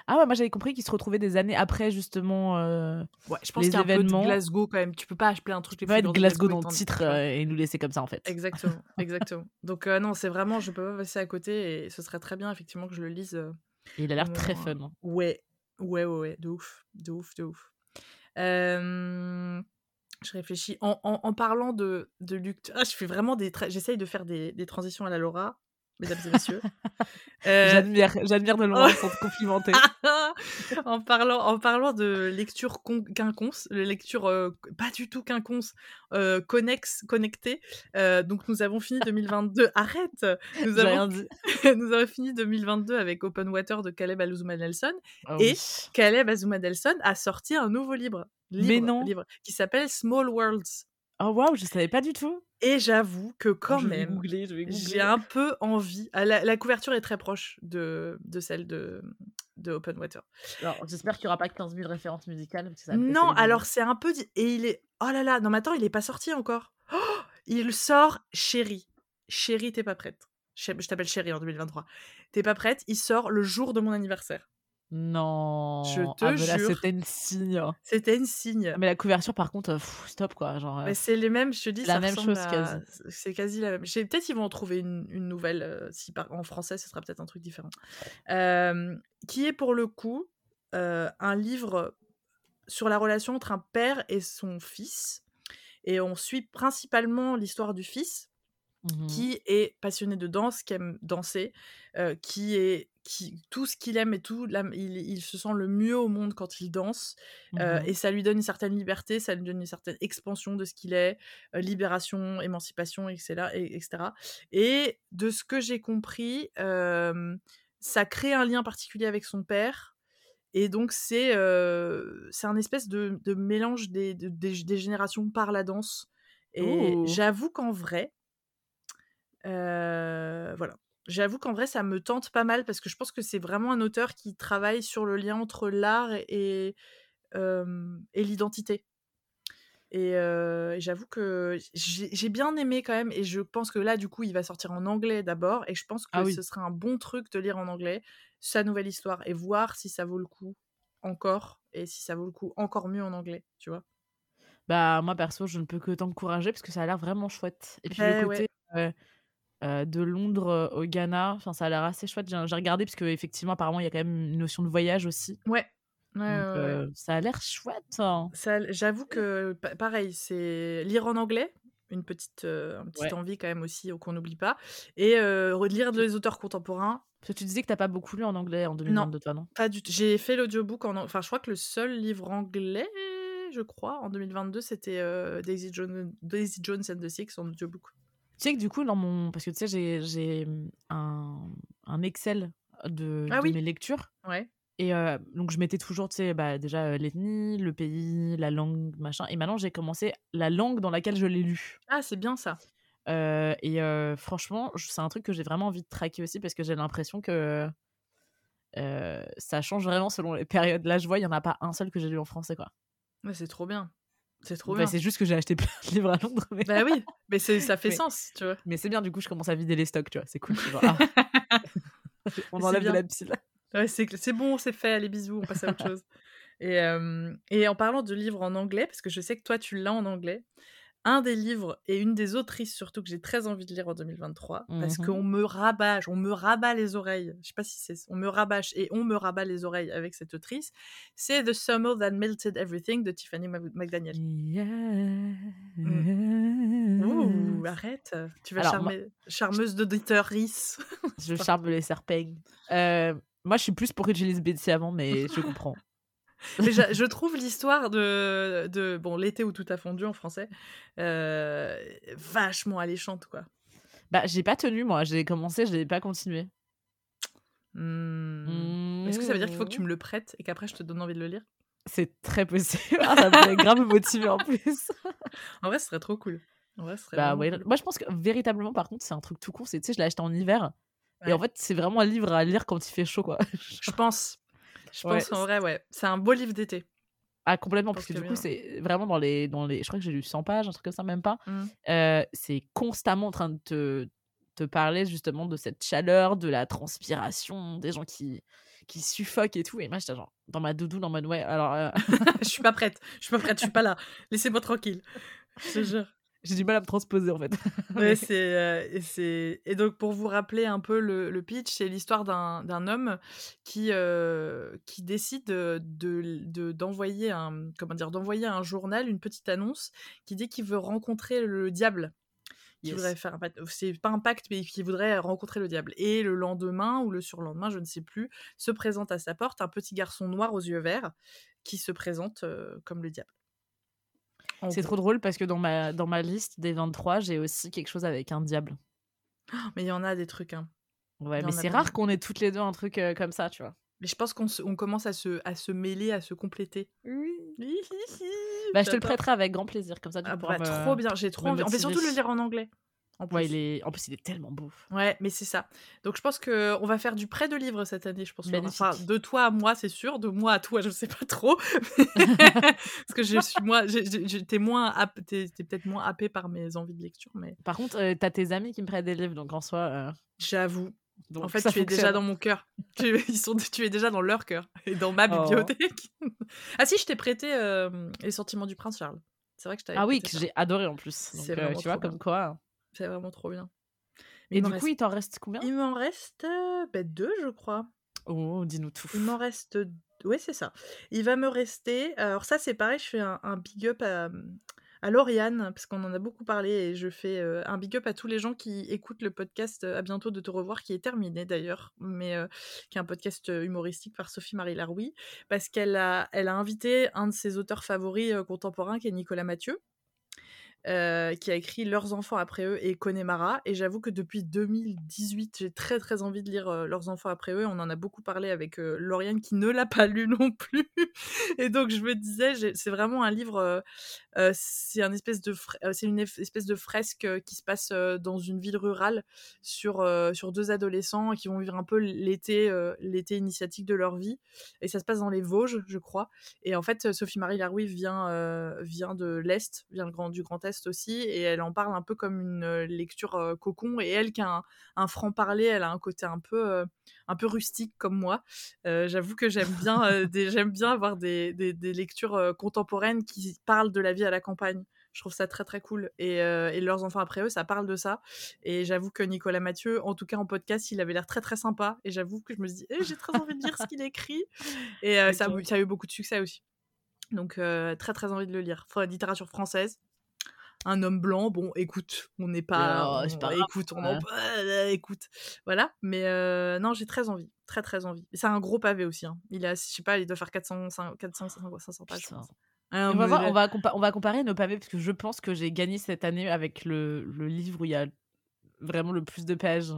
Ah ouais, moi j'avais compris qu'ils se retrouvaient des années après, justement, euh, Ouais, je pense les qu'il y a un peu de. Glasgow quand même. Tu peux pas appeler un truc Tu peux être figures de Glasgow dans le titre euh, et nous laisser comme ça, en fait. Exactement, <laughs> exactement. Donc euh, non, c'est vraiment, je peux pas passer à côté et ce serait très bien effectivement que je le lise. Et il a l'air très fun. hein. Ouais, ouais, ouais, ouais, de ouf, de ouf, de ouf. Je réfléchis. En, en, en parlant de, de lecture, ah, je fais vraiment des, tra- j'essaye de faire des, des transitions à la Laura, mesdames et messieurs. <laughs> Euh, J'admire, j'admire de loin sans te complimenter. <laughs> en parlant en parlant de lecture con- quinconce, lecture euh, pas du tout quinconce, euh, connexe, connectée. euh, donc nous avons fini 2022. <laughs> Arrête. Nous J'ai avons dit. nous avons fini 2022 avec Open Water de Caleb Aluzuma Nelson. Ah Et oui. Caleb Azuma Nelson a sorti un nouveau livre, livre, Mais non. livre qui s'appelle Small Worlds. Oh waouh, je savais pas du tout. Et j'avoue que quand je vais même, googler, je vais googler. j'ai un peu envie. ah, La, la couverture est très proche de, de celle de, de Open Water. Alors, j'espère qu'il y aura pas 15 000 références musicales. ça Non, alors c'est un peu. Et il est. Oh là là, non, mais attends, il est pas sorti encore. Oh, il sort, chérie. Chérie, t'es pas prête. Je t'appelle chérie en 2023. T'es pas prête Il sort le jour de mon anniversaire. Non. Je te ah, mais là, jure. c'était une signe. C'était une signe. Mais la couverture, par contre, euh, pff, stop quoi. Genre, euh, Mais c'est les mêmes, je te dis, la ça même chose, à- quasi. C'est quasi la même. J'ai- Peut-être ils vont en trouver une, une nouvelle. euh, si par- En français, ce sera peut-être un truc différent. Euh, qui est pour le coup euh, un livre sur la relation entre un père et son fils. Et on suit principalement l'histoire du fils, mhm. qui est passionné de danse, qui aime danser, euh, qui est qui tout ce qu'il aime et tout, il, il se sent le mieux au monde quand il danse, euh, Mhm. et ça lui donne une certaine liberté, ça lui donne une certaine expansion de ce qu'il est, euh, libération, émancipation, etc., et, etc. Et de ce que j'ai compris, euh, ça crée un lien particulier avec son père. Et donc, c'est c'est un espèce de, de mélange des, de- des, des générations par la danse. Et j'avoue qu'en vrai, voilà. J'avoue qu'en vrai, ça me tente pas mal parce que je pense que c'est vraiment un auteur qui travaille sur le lien entre l'art et, euh, l'identité. Et, euh, j'avoue que j'ai bien aimé quand même. Et je pense que là, du coup, il va sortir en anglais d'abord. Et je pense que Ah oui. ce serait un bon truc de lire en anglais sa nouvelle histoire et voir si ça vaut le coup encore et si ça vaut le coup encore mieux en anglais, tu vois? Bah, moi, perso, je ne peux que t'encourager parce que ça a l'air vraiment chouette. Et puis, Ben le ouais. côté euh, euh, de Londres euh, au Ghana, enfin, ça a l'air assez chouette. J'ai regardé parce qu'effectivement, apparemment, il y a quand même une notion de voyage aussi. Ouais. Ouais, Donc, ouais, ouais. euh, ça a l'air chouette. hein. J'avoue que pa- pareil, c'est lire en anglais, une petite, euh, une petite Ouais. envie quand même aussi qu'on n'oublie pas, et euh, relire les auteurs contemporains. Parce que tu disais que t'as pas beaucoup lu en anglais en 2022, toi, non? Pas du tout. J'ai fait l'audiobook en, enfin, je crois que le seul livre anglais, je crois, en 2022, c'était euh, Daisy Jones, Daisy Jones and the Six en audiobook. Tu sais que du coup, dans mon. Parce que tu sais, j'ai- j'ai un, un Excel de, Ah de oui. mes lectures. Ouais. Et euh, donc, je mettais toujours, tu sais, bah, déjà euh, l'ethnie, le pays, la langue, machin. Et maintenant, j'ai commencé la langue dans laquelle je l'ai lu. Ah, c'est bien ça. Euh, et franchement, c'est un truc que j'ai vraiment envie de traquer aussi parce que j'ai l'impression que ça change vraiment selon les périodes. Là, je vois, il n'y en a pas un seul que j'ai lu en français, quoi. Ouais, c'est trop bien. C'est trop Bah, bien. c'est juste que j'ai acheté plein de livres à Londres. Mais, Bah oui, <laughs> mais ça fait Mais- sens, tu vois. mais c'est bien, du coup, je commence à vider les stocks, tu vois. C'est cool. <laughs> genre, ah. <laughs> On enlève de la pile. Ouais, c'est bon, c'est fait, allez, bisous, on passe à autre chose. Et, euh, et en parlant de livres en anglais, parce que je sais que toi, tu l'as en anglais, un des livres et une des autrices surtout que j'ai très envie de lire en 2023, parce Mhm. qu'on me rabâche, on me rabat les oreilles, je sais pas si c'est... On me rabâche et on me rabat les oreilles avec cette autrice, c'est The Summer That Melted Everything de Tiffany McDaniel. Ouh, arrête, tu vas Alors, charmer... charmeuse d'auditeurs Rhys. Je charme les serpents. Euh, moi, je suis plus pour que j'utilise Betsy avant, mais je comprends. <laughs> Mais je, je trouve l'histoire de, de bon l'été où tout a fondu en français euh, vachement alléchante quoi. Bah, j'ai pas tenu, moi. J'ai commencé, je n'ai pas continué. Hmm. Est-ce que ça veut dire qu'il faut que tu me le prêtes et qu'après je te donne envie de le lire? C'est très possible. <laughs> Ah, ça me grave me motiver en plus. <laughs> En vrai, ce serait trop cool. En vrai, ce serait Bah, vraiment ouais. cool. Moi, je pense que véritablement, par contre, c'est un truc tout court. C'est, tu sais, je l'ai acheté en hiver. Et en fait, c'est vraiment un livre à lire quand il fait chaud, quoi. Je pense. Je Ouais, pense qu'en vrai, ouais. C'est un beau livre d'été. Ah, complètement, parce que du coup, bien. c'est vraiment dans les, dans les. Je crois que j'ai lu 100 pages, un truc comme ça, même pas. Mm. Euh, c'est constamment en train de te, te parler justement de cette chaleur, de la transpiration, des gens qui, qui suffoquent et tout. Et moi, j'étais genre dans ma doudou, en mode ouais, alors euh, <laughs> je suis pas prête. Je suis pas prête. Je suis pas là. <laughs> Laissez-moi tranquille. Je te jure. J'ai du mal à me transposer en fait. <laughs> Ouais, c'est, euh, et, c'est... et donc, pour vous rappeler un peu le, le pitch, c'est l'histoire d'un, d'un homme qui, euh, qui décide de, de- de- d'envoyer, un, comment dire, d'envoyer un journal une petite annonce qui dit qu'il veut rencontrer le diable. Qui Yes. voudrait faire un pacte, c'est pas un pacte, mais qui voudrait rencontrer le diable. Et le lendemain ou le surlendemain, je ne sais plus, se présente à sa porte un petit garçon noir aux yeux verts qui se présente euh, comme le diable. En C'est trop drôle parce que dans ma, dans ma liste des 23, j'ai aussi quelque chose avec un diable. <gasps> Mais il y en a des trucs, hein. Ouais, mais en c'est rare qu'on ait toutes les deux un truc euh, comme ça, tu vois. Mais je pense qu'on on commence à se, à se mêler, à se compléter. Oui. <laughs> Bah, je te le prêterai avec grand plaisir, comme ça tu Ah pourras bah, me- trop bien, j'ai trop envie. On fait surtout le lire en anglais. En plus. Ouais, il est... En plus, il est tellement beau. Ouais, mais c'est ça. Donc je pense que on va faire du prêt de livres cette année, je pense. Enfin, de toi à moi, c'est sûr. De moi à toi, je sais pas trop. <laughs> Parce que je <laughs> suis moi, t'es moins, t'es, t'es peut-être moins happé par mes envies de lecture, mais Par contre, euh, t'as tes amis qui me prêtent des livres, donc en soi. euh, j'avoue. donc En fait, tu es déjà dans mon cœur. <laughs> tu, ils sont, tu es déjà dans leur cœur et dans ma Oh. bibliothèque. ah si, je t'ai prêté euh, Les Sentiments du Prince Charles. C'est vrai que je t'avais Ah oui, que ça. j'ai adoré en plus. Donc, C'est euh, tu vois, bien. comme quoi. C'est vraiment trop bien. Et Il du coup, il t'en reste combien? Il m'en reste euh, ben, deux, je crois. Oh, dis-nous tout. Il m'en reste. Oui, c'est ça. Il va me rester. Alors, ça, c'est pareil, je fais un, un big up à, à Lauriane, parce qu'on en a beaucoup parlé, et je fais euh, un big up à tous les gens qui écoutent le podcast euh, À bientôt de te revoir, qui est terminé d'ailleurs, mais euh, qui est un podcast humoristique par Sophie-Marie Laroui, parce qu'elle a, elle a invité un de ses auteurs favoris contemporains, qui est Nicolas Mathieu. Euh, qui a écrit Leurs enfants après eux et Connemara. Et j'avoue que depuis 2018, j'ai très très envie de lire euh, Leurs enfants après eux. On en a beaucoup parlé avec euh, Lauriane qui ne l'a pas lu <laughs> non plus. et donc je me disais, c'est vraiment un livre. euh, c'est une espèce de fresque qui se passe dans une ville rurale sur deux adolescents qui vont vivre un peu l'été l'été initiatique de leur vie. Et ça se passe dans les Vosges, je crois. Et en fait, Sophie-Marie Laroui vient, vient de l'Est, vient du Grand Est aussi, et elle en parle un peu comme une euh, lecture euh, cocon. Et elle, qui a un, un franc-parler, elle a un côté un peu, euh, un peu rustique comme moi. J'avoue que j'aime bien, <laughs> j'aime bien avoir des, des, des lectures contemporaines qui parlent de la vie à la campagne. Je trouve ça très très cool. Et, euh, et leurs enfants après eux, ça parle de ça. Et j'avoue que Nicolas Mathieu, en tout cas en podcast, il avait l'air très très sympa. Et j'avoue que je me dis, eh, j'ai très envie de lire ce qu'il écrit. Et euh, <laughs> ça, a, eu- ça a eu beaucoup de succès aussi. Donc euh, très très envie de le lire. Littérature française. Un homme blanc, bon, écoute, on n'est pas, Oh, on- pas écoute, on ouais. en, euh, écoute, voilà. Mais euh, non, j'ai très envie, très très envie. C'est un gros pavé aussi. hein. Il a, je sais pas, il doit faire 400, 400, 500, 500 pages. je Putain. pense. On, va voir, on, va compa- on va comparer nos pavés parce que je pense que j'ai gagné cette année avec le, le livre où il y a vraiment le plus de pages.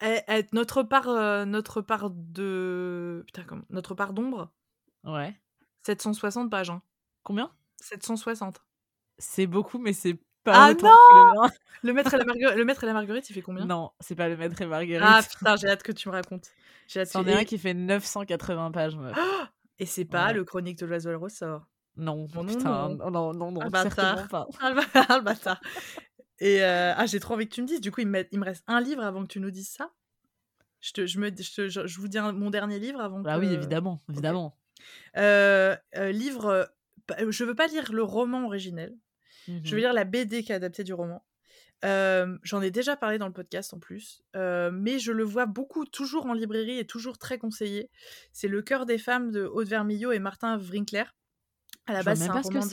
Eh, eh, notre part, euh, notre part de. Putain, comment Notre part d'ombre? Ouais. 760 pages. Hein. Combien? 760. C'est beaucoup, mais c'est pas Ah autant que <laughs> le maître, et la Marguerite, le maître et la Marguerite, il fait combien? Non, c'est pas le maître et Marguerite. Ah <laughs> putain, j'ai hâte que tu me racontes. J'ai hâte C'en est un qui fait 980 pages, meuf. et c'est pas Ouais. le chronique de l'oiseau et le ressort. Non, non, putain, non. non, non, non, non, Ah, certainement pas. Ah le bâtard, ah. Et euh, ah, j'ai trop envie que tu me dises. Du coup, il me, il me reste un livre avant que tu nous dises ça? Je, te, je, me, je, je- je vous dis un- mon dernier livre avant Bah que... oui, évidemment, évidemment. Euh, euh, livre... Je veux pas lire le roman originel. Je Mhm. veux lire la BD qui est adaptée du roman. Euh, J'en ai déjà parlé dans le podcast en plus, Euh, mais je le vois beaucoup, toujours en librairie et toujours très conseillé. C'est Le cœur des femmes de Aude Vermillot et Martin Winkler. À la base, c'est un pas ce que roman de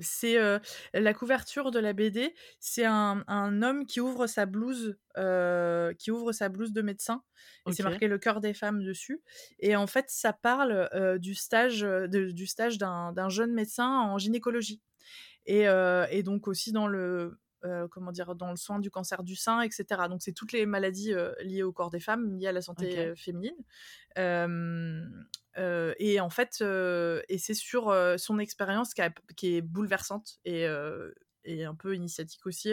c'est. Euh, la couverture de la BD. C'est un, un homme qui ouvre sa blouse, euh, qui ouvre sa blouse de médecin. Et c'est marqué le cœur des femmes dessus. Et en fait, ça parle euh, du stage, de- du stage d'un d'un jeune médecin en gynécologie. Et, et donc aussi dans le, euh, comment dire, dans le soin du cancer du sein, etc. Donc c'est toutes les maladies euh, liées au corps des femmes, liées à la santé euh, féminine. Et en fait, et c'est sur son expérience qui, a- qui est bouleversante et, et un peu initiatique aussi.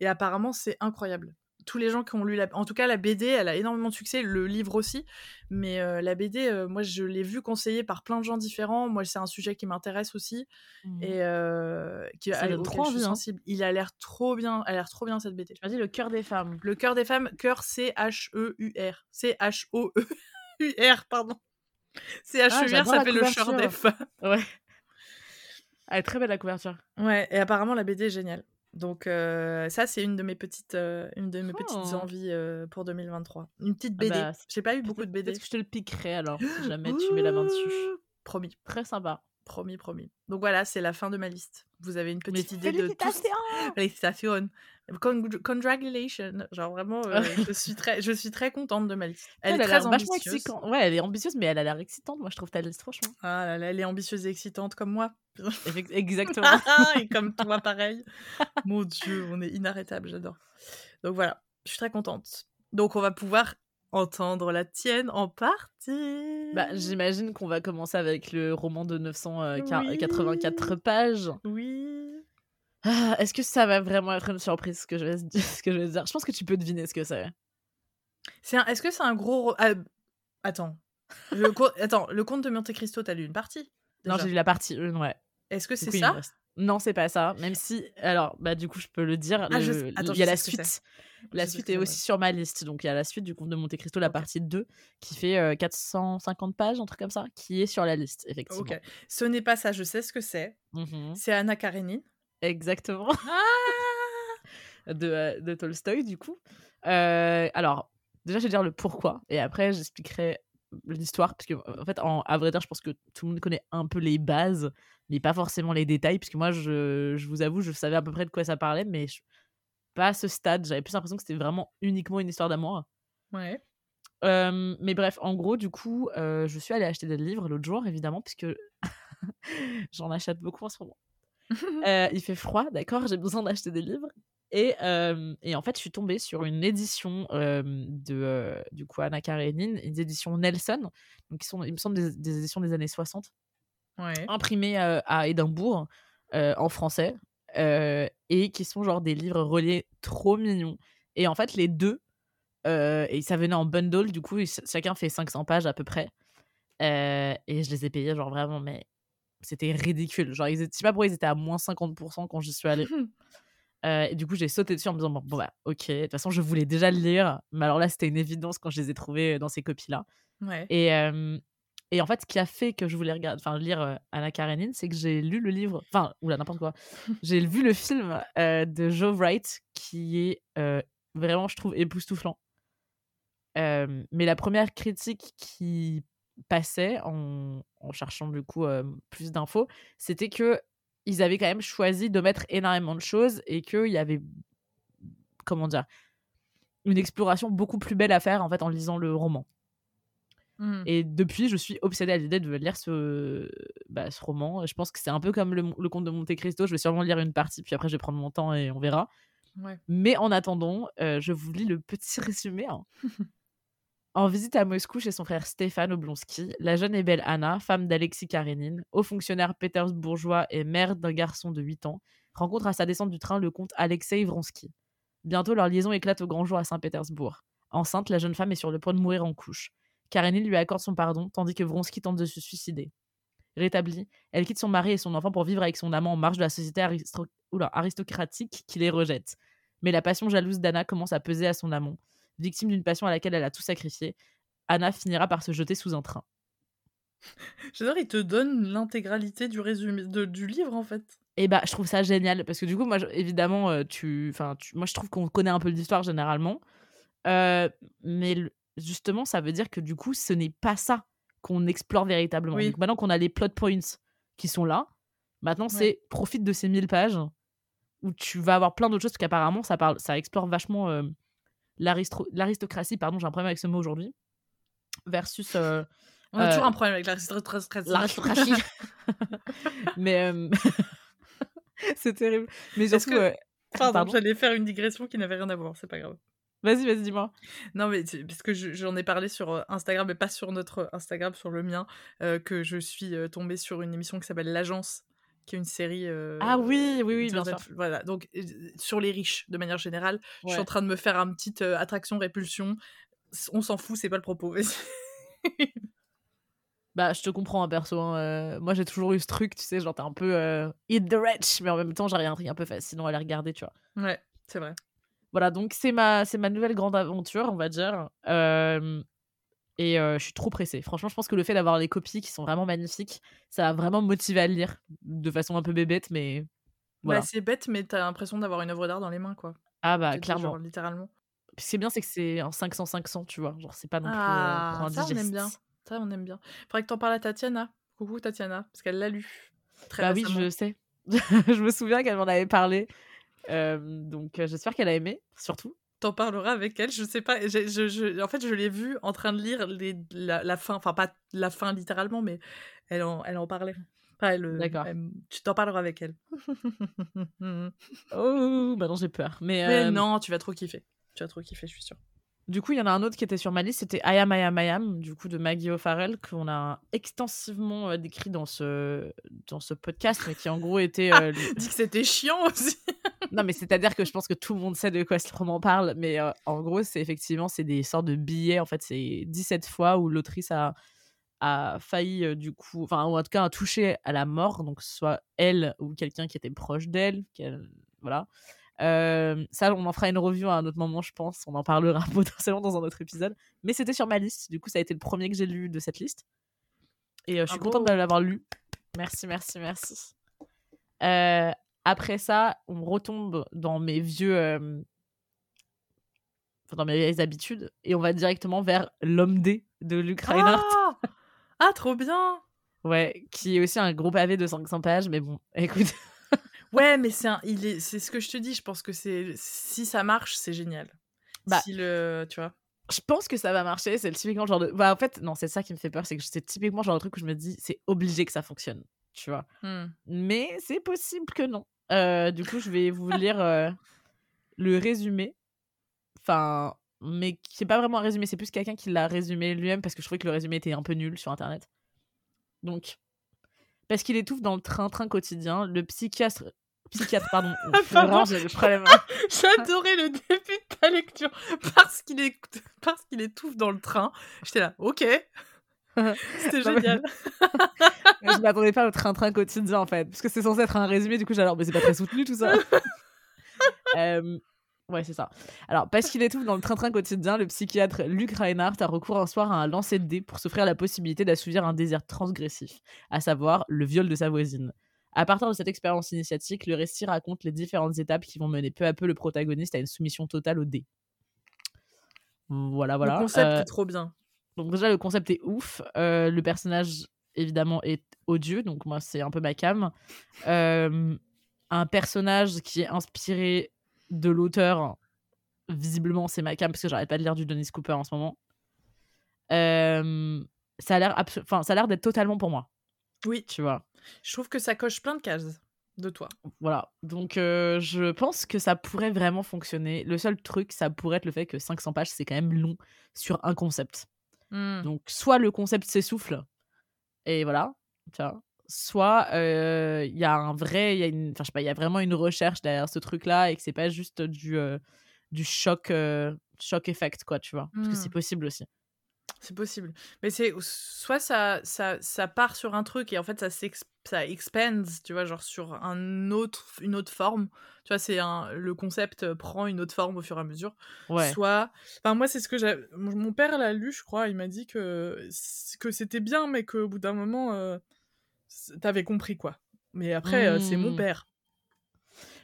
et apparemment, c'est incroyable. Tous les gens qui ont lu la... En tout cas, la BD, elle a énormément de succès, le livre aussi. Mais euh, la BD, euh, moi, je l'ai vu conseillé par plein de gens différents. Moi, c'est un sujet qui m'intéresse aussi. Mhm. Et euh, qui, donne auquel trop hein. sensible. Il a l'air trop bien. Elle a l'air trop bien, cette BD. Dit le cœur des femmes. Le cœur des femmes, cœur C-H-E-U-R. C-H-O-E-U-R, pardon. C-H-E-U-R, Ah, ça fait le chœur des femmes. Ouais. Elle est très belle la couverture. Ouais, et apparemment, la BD est géniale. Donc, euh, ça, c'est une de mes petites, euh, une de mes petites Oh. envies euh, pour 2023. Une petite Ah BD. bah, J'ai pas eu beaucoup de BD. peut-être que je te le piquerai alors, si jamais tu mets la main dessus. Promis, Très sympa. Promis, promis. Donc voilà, c'est la fin de ma liste. Vous avez une petite idée de tout. félicitations <laughs> Félicitations. Congr- Congratulations. Genre vraiment, euh, <laughs> je suis très, je suis très contente de ma liste. Elle, Elle est très ambitieuse. Ouais, elle est ambitieuse, mais elle a l'air excitante. Moi, je trouve ta liste, franchement. Ah là là, elle est ambitieuse et excitante comme moi. <laughs> Exactement. et comme toi, pareil. Mon Dieu, on est inarrêtable, j'adore. Donc voilà, je suis très contente. Donc on va pouvoir entendre la tienne en partie. bah, j'imagine qu'on va commencer avec le roman de 984 Oui. pages. oui. Ah, Est-ce que ça va vraiment être une surprise ce que je vais, ce que je vais dire? Je pense que tu peux deviner ce que c'est. Est-ce que c'est un gros. ro- ah, attends. Le Attends, le conte de Monte Cristo, t'as lu une partie Non, j'ai lu la partie 1, ouais. Est-ce que c'est ça? reste- Non, c'est pas ça. Même si, alors, bah du coup, je peux le dire. Ah, le- attends, il y a la suite. La suite est aussi sur ma liste. Donc, il y a la suite du conte de Monte Cristo, la partie 2, qui fait euh, 450 pages, un truc comme ça, qui est sur la liste, effectivement. Ok. Ce n'est pas ça, je sais ce que c'est. Mhm. C'est Anna Karenine. Exactement. Ah <laughs> de, euh, de Tolstoï, du coup. Euh, alors, déjà, je vais dire le pourquoi, et après, j'expliquerai l'histoire, parce que, en fait, en, à vrai dire, je pense que tout le monde connaît un peu les bases, mais pas forcément les détails, puisque moi, je, je vous avoue, je savais à peu près de quoi ça parlait, mais je- pas à ce stade. J'avais plus l'impression que c'était vraiment uniquement une histoire d'amour. Ouais. Euh, mais bref, en gros, du coup, euh, je suis allée acheter des livres l'autre jour, évidemment, puisque <laughs> j'en achète beaucoup en ce moment. <laughs> Euh, il fait froid, d'accord, j'ai besoin d'acheter des livres. Et, euh, et en fait, je suis tombée sur une édition euh, de, euh, du coup, Anna Karenine, une édition Nelson, donc qui sont, il me semble, des, des éditions des années 60, ouais. imprimées à Édimbourg, en français, et qui sont genre des livres reliés trop mignons. Et en fait, les deux, et ça venait en bundle, du coup, ch- chacun fait 500 pages à peu près. Et je les ai payés, genre vraiment, mais c'était ridicule. Genre, ils étaient, je sais pas pourquoi ils étaient à moins 50% quand j'y suis allée. <laughs> Euh, et du coup, j'ai sauté dessus en me disant, bon, bon, bah, ok, de toute façon, je voulais déjà le lire, mais alors là, c'était une évidence quand je les ai trouvés dans ces copies-là. ouais. Et, euh, et en fait, ce qui a fait que je voulais regarder, enfin, lire euh, Anna Karenine, c'est que j'ai lu le livre, enfin, oula, n'importe quoi. <laughs> j'ai vu le film euh, de Joe Wright, qui est euh, vraiment, je trouve, époustouflant. Euh, mais la première critique qui passait en, en cherchant du coup euh, plus d'infos, c'était que ils avaient quand même choisi de mettre énormément de choses et qu'il y avait, comment dire, une exploration beaucoup plus belle à faire en fait en lisant le roman. Mhm. Et depuis, je suis obsédée à l'idée de lire ce, bah, ce roman. Je pense que c'est un peu comme le, le conte de Monte Cristo. Je vais sûrement lire une partie, puis après, je vais prendre mon temps et on verra. Ouais. Mais en attendant, euh, je vous lis le petit <laughs> résumé. hein. <laughs> En visite à Moscou chez son frère Stéphane Oblonsky, la jeune et belle Anna, femme d'Alexis Karénine, haut fonctionnaire pétersbourgeois et mère d'un garçon de 8 ans, rencontre à sa descente du train le comte Alexei Vronsky. Bientôt, leur liaison éclate au grand jour à Saint-Pétersbourg. Enceinte, la jeune femme est sur le point de mourir en couche. Karénine lui accorde son pardon, tandis que Vronsky tente de se suicider. Rétablie, elle quitte son mari et son enfant pour vivre avec son amant en marge de la société aristocratique qui les rejette. Mais la passion jalouse d'Anna commence à peser à son amant. Victime d'une passion à laquelle elle a tout sacrifié, Anna finira par se jeter sous un train. J'adore, il te donne l'intégralité du résumé du livre en fait. Et eh bah, je trouve ça génial parce que du coup, moi, évidemment, euh, tu, enfin, moi, je trouve qu'on connaît un peu l'histoire généralement, euh, mais justement, ça veut dire que du coup, ce n'est pas ça qu'on explore véritablement. Donc, maintenant qu'on a les plot points qui sont là, maintenant, c'est profite de ces 1000 pages où tu vas avoir plein d'autres choses parce qu'apparemment, ça parle, ça explore vachement euh, l'aristocratie. Pardon, j'ai un problème avec ce mot aujourd'hui. Versus on a toujours un problème avec l'aristocratie. <laughs> mais <laughs> c'est terrible. Mais surtout, que... Pardon, j'allais faire une digression qui n'avait rien à voir, c'est pas grave. Vas-y, vas-y, dis-moi. Non, mais parce que j'en ai parlé sur Instagram, mais pas sur notre Instagram, sur le mien, que je suis tombée sur une émission qui s'appelle L'Agence, qui est une série. ah oui, oui, oui, bien sûr. Voilà, donc sur les riches, de manière générale. Je suis en train de me faire une petite attraction-répulsion. On s'en fout, c'est pas le propos. Bah, je te comprends, hein, perso. Hein, euh, moi, j'ai toujours eu ce truc, tu sais, genre, t'es un peu euh, hit the rich, mais en même temps, j'arrive un truc un peu fascinant à les regarder, tu vois. Ouais, c'est vrai. Voilà, donc c'est ma, ma nouvelle grande aventure, on va dire. Euh, et je suis trop pressée. Franchement, je pense que le fait d'avoir les copies qui sont vraiment magnifiques, ça va vraiment motiver à le lire de façon un peu bébête, mais. Voilà. Bah, c'est bête, mais t'as l'impression d'avoir une œuvre d'art dans les mains, quoi. Ah, bah, clairement. Genre, littéralement. Ce qui est bien, c'est que c'est en 500-500, tu vois. Genre, c'est pas non plus ah, ça, on aime bien. Ça, on aime bien. Faudrait que t'en parles à Tatiana. Coucou Tatiana, parce qu'elle l'a lu. Très bah oui, je sais. <laughs> je me souviens qu'elle m'en avait parlé. Euh, donc euh, j'espère qu'elle a aimé, surtout. T'en parleras avec elle, je sais pas. Je, je, en fait, je l'ai vue en train de lire les, la, fin, enfin pas la fin littéralement, mais elle en, elle en parlait. Euh, D'accord. tu t'en parleras avec elle. <laughs> oh, bah non, j'ai peur. Mais, mais non, tu vas trop kiffer. Tu vas trop kiffer, je suis sûre. Du coup, il y en a un autre qui était sur ma liste, c'était I Am, I Am, I Am, du coup, de Maggie O'Farrell, qu'on a extensivement euh, décrit dans ce, dans ce podcast, mais qui en gros était. Euh, <laughs> Dit que c'était chiant aussi <laughs> Non, mais c'est-à-dire que je pense que tout le monde sait de quoi ce roman parle, mais euh, en gros, c'est effectivement c'est des sortes de billets, en fait, c'est 17 fois où l'autrice a, a failli, du coup, enfin, ou en tout cas, a touché à la mort, donc soit elle ou quelqu'un qui était proche d'elle, voilà. Euh, ça, on en fera une review à un autre moment, je pense. On en parlera <laughs> potentiellement dans un autre épisode. Mais c'était sur ma liste. Du coup, ça a été le premier que j'ai lu de cette liste. Et euh, je suis contente de l'avoir lu. Merci, merci, merci. Euh, après ça, on retombe dans mes vieux. dans mes vieilles habitudes. Et on va directement vers L'homme D de Luc Reinhardt. Ah, ah, trop bien! Ouais, qui est aussi un gros pavé de 500 pages. Mais bon, <laughs> écoute. Ouais, mais c'est il est, c'est ce que je te dis. Je pense que c'est si ça marche, c'est génial. Bah, si le, tu vois. Je pense que ça va marcher. C'est typiquement genre de. Bah en fait, non, c'est ça qui me fait peur, c'est que c'est typiquement genre de truc où je me dis, c'est obligé que ça fonctionne, tu vois. Mmh. Mais c'est possible que non. Euh, du coup, je vais vous lire euh, le résumé. Enfin, mais qui n'est pas vraiment un résumé, c'est plus quelqu'un qui l'a résumé lui-même parce que je trouvais que le résumé était un peu nul sur internet. Donc, parce qu'il étouffe dans le train-train quotidien. Le psychiatre. Psychiatre, pardon. <laughs> j'ai. <laughs> J'adorais le début de ta lecture. <laughs> Parce qu'il est... Parce qu'il étouffe dans le train. J'étais là, ok. C'était génial. je m'attendais pas au train-train quotidien en fait. Parce que c'est censé être un résumé, du coup, j'allais, mais c'est pas très soutenu tout ça. euh, Ouais, c'est ça. Alors, parce qu'il étouffe dans le train-train quotidien, le psychiatre Luc Reinhardt a recours un soir à un lancer de dés pour s'offrir la possibilité d'assouvir un désir transgressif, à savoir le viol de sa voisine. À partir de cette expérience initiatique, le récit raconte les différentes étapes qui vont mener peu à peu le protagoniste à une soumission totale au dé. Voilà, voilà. Le concept euh, est trop bien. Donc déjà, le concept est ouf. Euh, le personnage, évidemment, est odieux. Donc moi, c'est un peu ma cam. Euh, un personnage qui est inspiré de l'auteur, visiblement, c'est ma cam parce que j'arrête pas de lire du Dennis Cooper en ce moment. ça a l'air enfin ça a l'air d'être totalement pour moi. Oui, tu vois. Je trouve que ça coche plein de cases. de toi. Voilà. Donc, euh, je pense que ça pourrait vraiment fonctionner. Le seul truc, ça pourrait être le fait que 500 pages, c'est quand même long sur un concept. Hmm. Donc, soit le concept s'essouffle, et voilà, tu vois. Soit euh, il y a un vrai, il y a une, enfin, je sais pas, il y a vraiment une recherche derrière ce truc-là et que c'est pas juste du, euh, du choc, euh, choc effect, quoi, tu vois. Parce que c'est Hmm. possible aussi. C'est possible. Mais c'est soit ça, ça, ça part sur un truc et en fait ça, ça expands, tu vois, genre sur un autre, une autre forme. Tu vois, c'est un, le concept prend une autre forme au fur et à mesure. Ouais. Soit, enfin moi c'est ce que j'ai. Mon père l'a lu, je crois. Il m'a dit que que c'était bien, mais qu'au bout d'un moment, euh, t'avais compris quoi. Mais après, euh, c'est mon Hmm. père.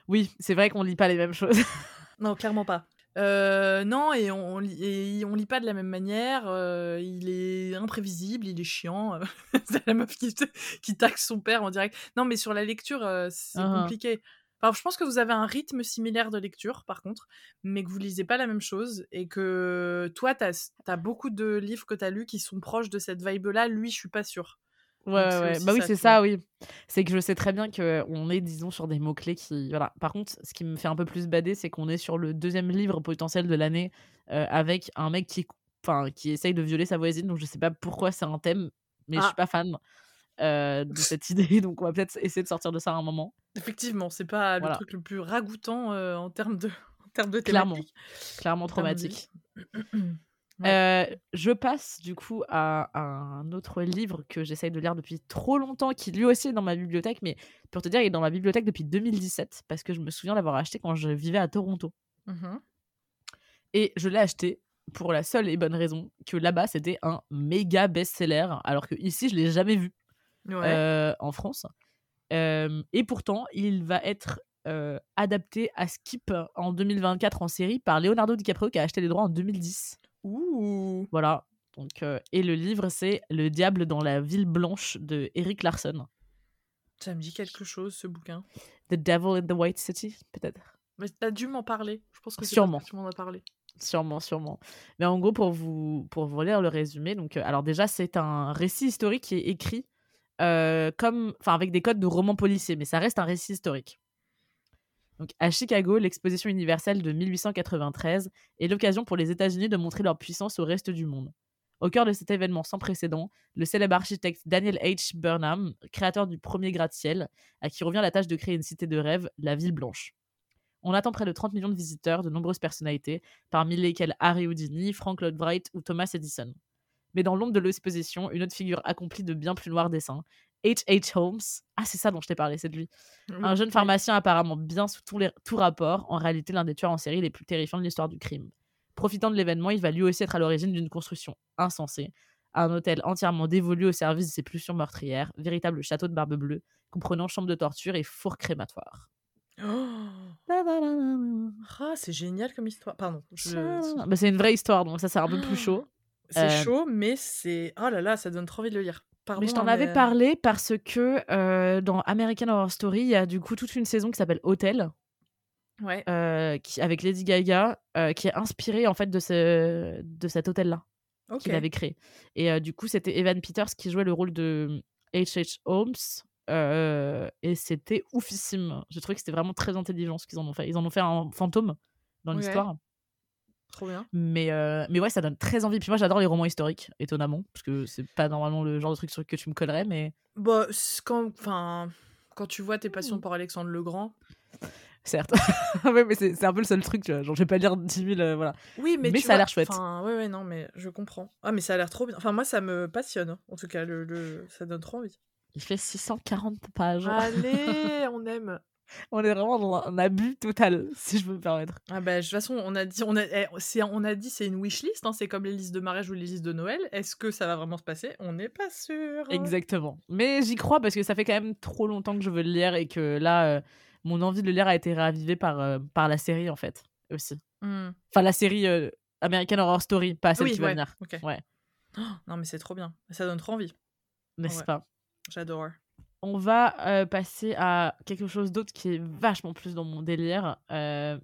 Oui, c'est vrai qu'on lit pas les mêmes choses. <laughs> Non, clairement pas. Euh, non, et on, on lit, et on lit pas de la même manière. euh, il est imprévisible, il est chiant. <laughs> c'est la meuf qui, qui taxe son père en direct. Non, mais sur la lecture, euh, c'est Ah compliqué. Enfin, je pense que vous avez un rythme similaire de lecture, par contre, mais que vous lisez pas la même chose et que toi, t'as as beaucoup de livres que t'as lus qui sont proches de cette vibe-là. Lui, je suis pas sûre. Ouais, Bah oui, c'est ça, oui. C'est que je sais très bien qu'on est, disons, sur des mots-clés qui. Voilà. Par contre, ce qui me fait un peu plus bader, c'est qu'on est sur le deuxième livre potentiel de l'année euh, avec un mec qui, enfin, qui essaye de violer sa voisine. Donc, je sais pas pourquoi c'est un thème, mais je Ah. suis pas fan euh, de cette <laughs> idée. Donc, on va peut-être essayer de sortir de ça à un moment. Effectivement, c'est pas Voilà. le truc le plus ragoûtant euh, en termes de, en termes de Clairement. thématique. Clairement de traumatique. <clears throat> Ouais. Euh, je passe du coup à, à un autre livre que j'essaye de lire depuis trop longtemps, qui lui aussi est dans ma bibliothèque, mais pour te dire, il est dans ma bibliothèque depuis 2017, parce que je me souviens l'avoir acheté quand je vivais à Toronto. Mhm. Et je l'ai acheté pour la seule et bonne raison que là-bas, c'était un méga best-seller, alors que ici, je l'ai jamais vu Ouais. euh, en France. Euh, et pourtant, il va être euh, adapté à Skip en 2024 en série par Leonardo DiCaprio, qui a acheté les droits en 2010. Ouh. Voilà. Donc, euh, et le livre, c'est Le diable dans la ville blanche de Eric Larson. Ça me dit quelque chose, ce bouquin. The Devil in the White City, peut-être? Mais t'as dû m'en parler. Je pense que Sûrement. tu m'en as parlé. Sûrement, sûrement. Mais en gros, pour vous, pour vous lire le résumé, donc, euh, alors déjà, c'est un récit historique qui est écrit euh, comme, enfin, avec des codes de roman policier, mais ça reste un récit historique. Donc, à Chicago, l'exposition universelle de 1893 est l'occasion pour les États-Unis de montrer leur puissance au reste du monde. Au cœur de cet événement sans précédent, le célèbre architecte Daniel H. Burnham, créateur du premier gratte-ciel, à qui revient la tâche de créer une cité de rêve, la Ville Blanche. On attend près de 30 millions de visiteurs, de nombreuses personnalités, parmi lesquelles Harry Houdini, Frank Lloyd Wright ou Thomas Edison. Mais dans l'ombre de l'exposition, une autre figure accomplie de bien plus noirs dessins, H.H. Holmes, ah c'est ça dont je t'ai parlé, c'est de lui, un jeune pharmacien apparemment bien sous tous les, tout rapport, en réalité l'un des tueurs en série les plus terrifiants de l'histoire du crime. Profitant de l'événement, il va lui aussi être à l'origine d'une construction insensée, un hôtel entièrement dévolu au service de ses pulsions meurtrières, véritable château de barbe bleue, comprenant chambre de torture et four crématoire. Oh. Ah, c'est génial comme histoire. Pardon. je- Bah, c'est une vraie histoire, donc ça c'est un peu plus chaud. C'est Euh, chaud, mais c'est. Oh là là, ça donne trop envie de le lire. Pardon, mais je t'en avais mais- parlé parce que euh, dans American Horror Story, il y a du coup toute une saison qui s'appelle Hotel, Ouais. euh, qui, avec Lady Gaga, euh, qui est inspirée en fait de, ce, de cet hôtel-là Ok. qu'il avait créé. Et euh, du coup, c'était Evan Peters qui jouait le rôle de H.H. Holmes. euh, et c'était oufissime. J'ai trouvé que c'était vraiment très intelligent ce qu'ils en ont fait. Ils en ont fait un fantôme dans Ouais. l'histoire. Trop bien. Mais, euh, mais ouais, ça donne très envie. Puis moi, j'adore les romans historiques, étonnamment, parce que c'est pas normalement le genre de truc sur que tu me collerais, mais Bah, quand. Enfin. Quand tu vois tes Mmh. passions pour Alexandre le Grand. certes. <laughs> ouais, mais c'est un peu le seul truc, tu vois. Genre, je vais pas lire 10 000. euh, voilà. Oui, mais, Mais tu ça a l'air chouette. Enfin, ouais, ouais, non, mais je comprends. Ah, mais ça a l'air trop bien. Enfin, moi, ça me passionne. hein. En tout cas, le, le... ça donne trop envie. Il fait 640 pages. Allez, <laughs> on aime. On est vraiment dans un abus total, si je peux me permettre. Ah bah, de toute façon, on a dit, on a, eh, c'est- on a dit, c'est une wishlist, hein, c'est comme les listes de mariage ou les listes de Noël. Est-ce que ça va vraiment se passer? On n'est pas sûr. Exactement. Mais j'y crois parce que ça fait quand même trop longtemps que je veux le lire et que là, euh, mon envie de le lire a été ravivée par, euh, par la série, en fait, aussi. Hmm. Enfin, la série euh, American Horror Story, pas celle Oui, qui va ouais, venir. Ouais, Oh, non, mais c'est trop bien. Ça donne trop envie. n'est-ce Ouais. pas? J'adore. On va euh, passer à quelque chose d'autre qui est vachement plus dans mon délire, euh,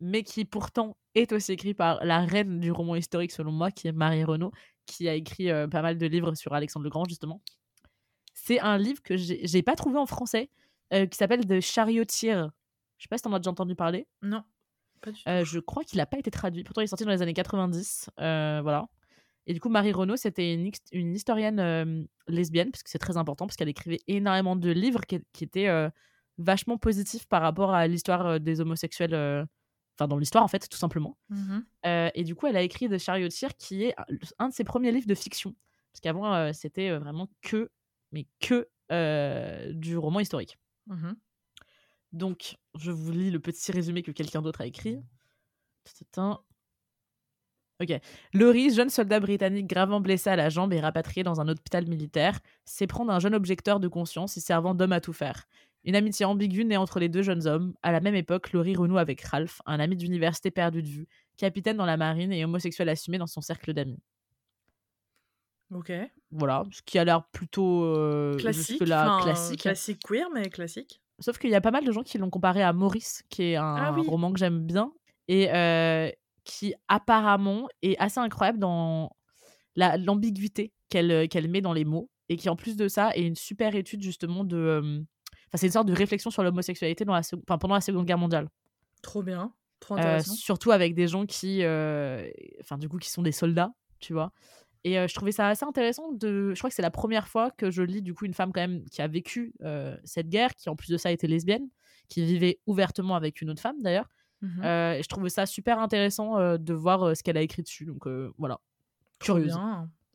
mais qui pourtant est aussi écrit par la reine du roman historique, selon moi, qui est Marie Renaud, qui a écrit euh, pas mal de livres sur Alexandre le Grand, justement. C'est un livre que j'ai pas trouvé en français, qui s'appelle The Charioteer. Je sais pas si t'en as déjà entendu parler. Non, pas du tout. Je crois qu'il n'a pas été traduit. Pourtant, il est sorti dans les années 90. euh, voilà. Et du coup, Marie Renaud, c'était une, hist- une historienne euh, lesbienne, parce que c'est très important, parce qu'elle écrivait énormément de livres qui, qui étaient euh, vachement positifs par rapport à l'histoire euh, des homosexuels. Enfin, dans l'histoire, en fait, tout simplement. Euh, et du coup, elle a écrit The Charioteer, qui est un- de ses premiers livres de fiction. Parce qu'avant, c'était vraiment que, mais que du roman historique. Mhm. Donc, je vous lis le petit résumé que quelqu'un d'autre a écrit. Tatatin. Ok. Laurie, jeune soldat britannique gravement blessé à la jambe et rapatrié dans un hôpital militaire, s'éprend d'un jeune objecteur de conscience y servant d'homme à tout faire. Une amitié ambiguë naît entre les deux jeunes hommes. À la même époque, Laurie renoue avec Ralph, un ami d'université perdu de vue, capitaine dans la marine et homosexuel assumé dans son cercle d'amis. Ok. Voilà, ce qui a l'air plutôt euh, Classique. classique. Classique queer, mais classique. Sauf qu'il y a pas mal de gens qui l'ont comparé à Maurice, qui est un Ah oui. roman que j'aime bien et euh, qui apparemment est assez incroyable dans la- l'ambiguïté qu'elle euh, qu'elle met dans les mots et qui en plus de ça est une super étude justement de. euh, Enfin, c'est une sorte de réflexion sur l'homosexualité dans la enfin, pendant la Seconde Guerre mondiale. Trop bien. Trop Euh, intéressant. surtout avec des gens qui, euh, enfin du coup, qui sont des soldats, tu vois. Et je trouvais ça assez intéressant de. Je crois que c'est la première fois que je lis du coup une femme quand même qui a vécu cette guerre, qui en plus de ça était lesbienne, qui vivait ouvertement avec une autre femme d'ailleurs. Mhm. Euh, et je trouvais ça super intéressant euh, de voir euh, ce qu'elle a écrit dessus. Donc voilà. Curieuse.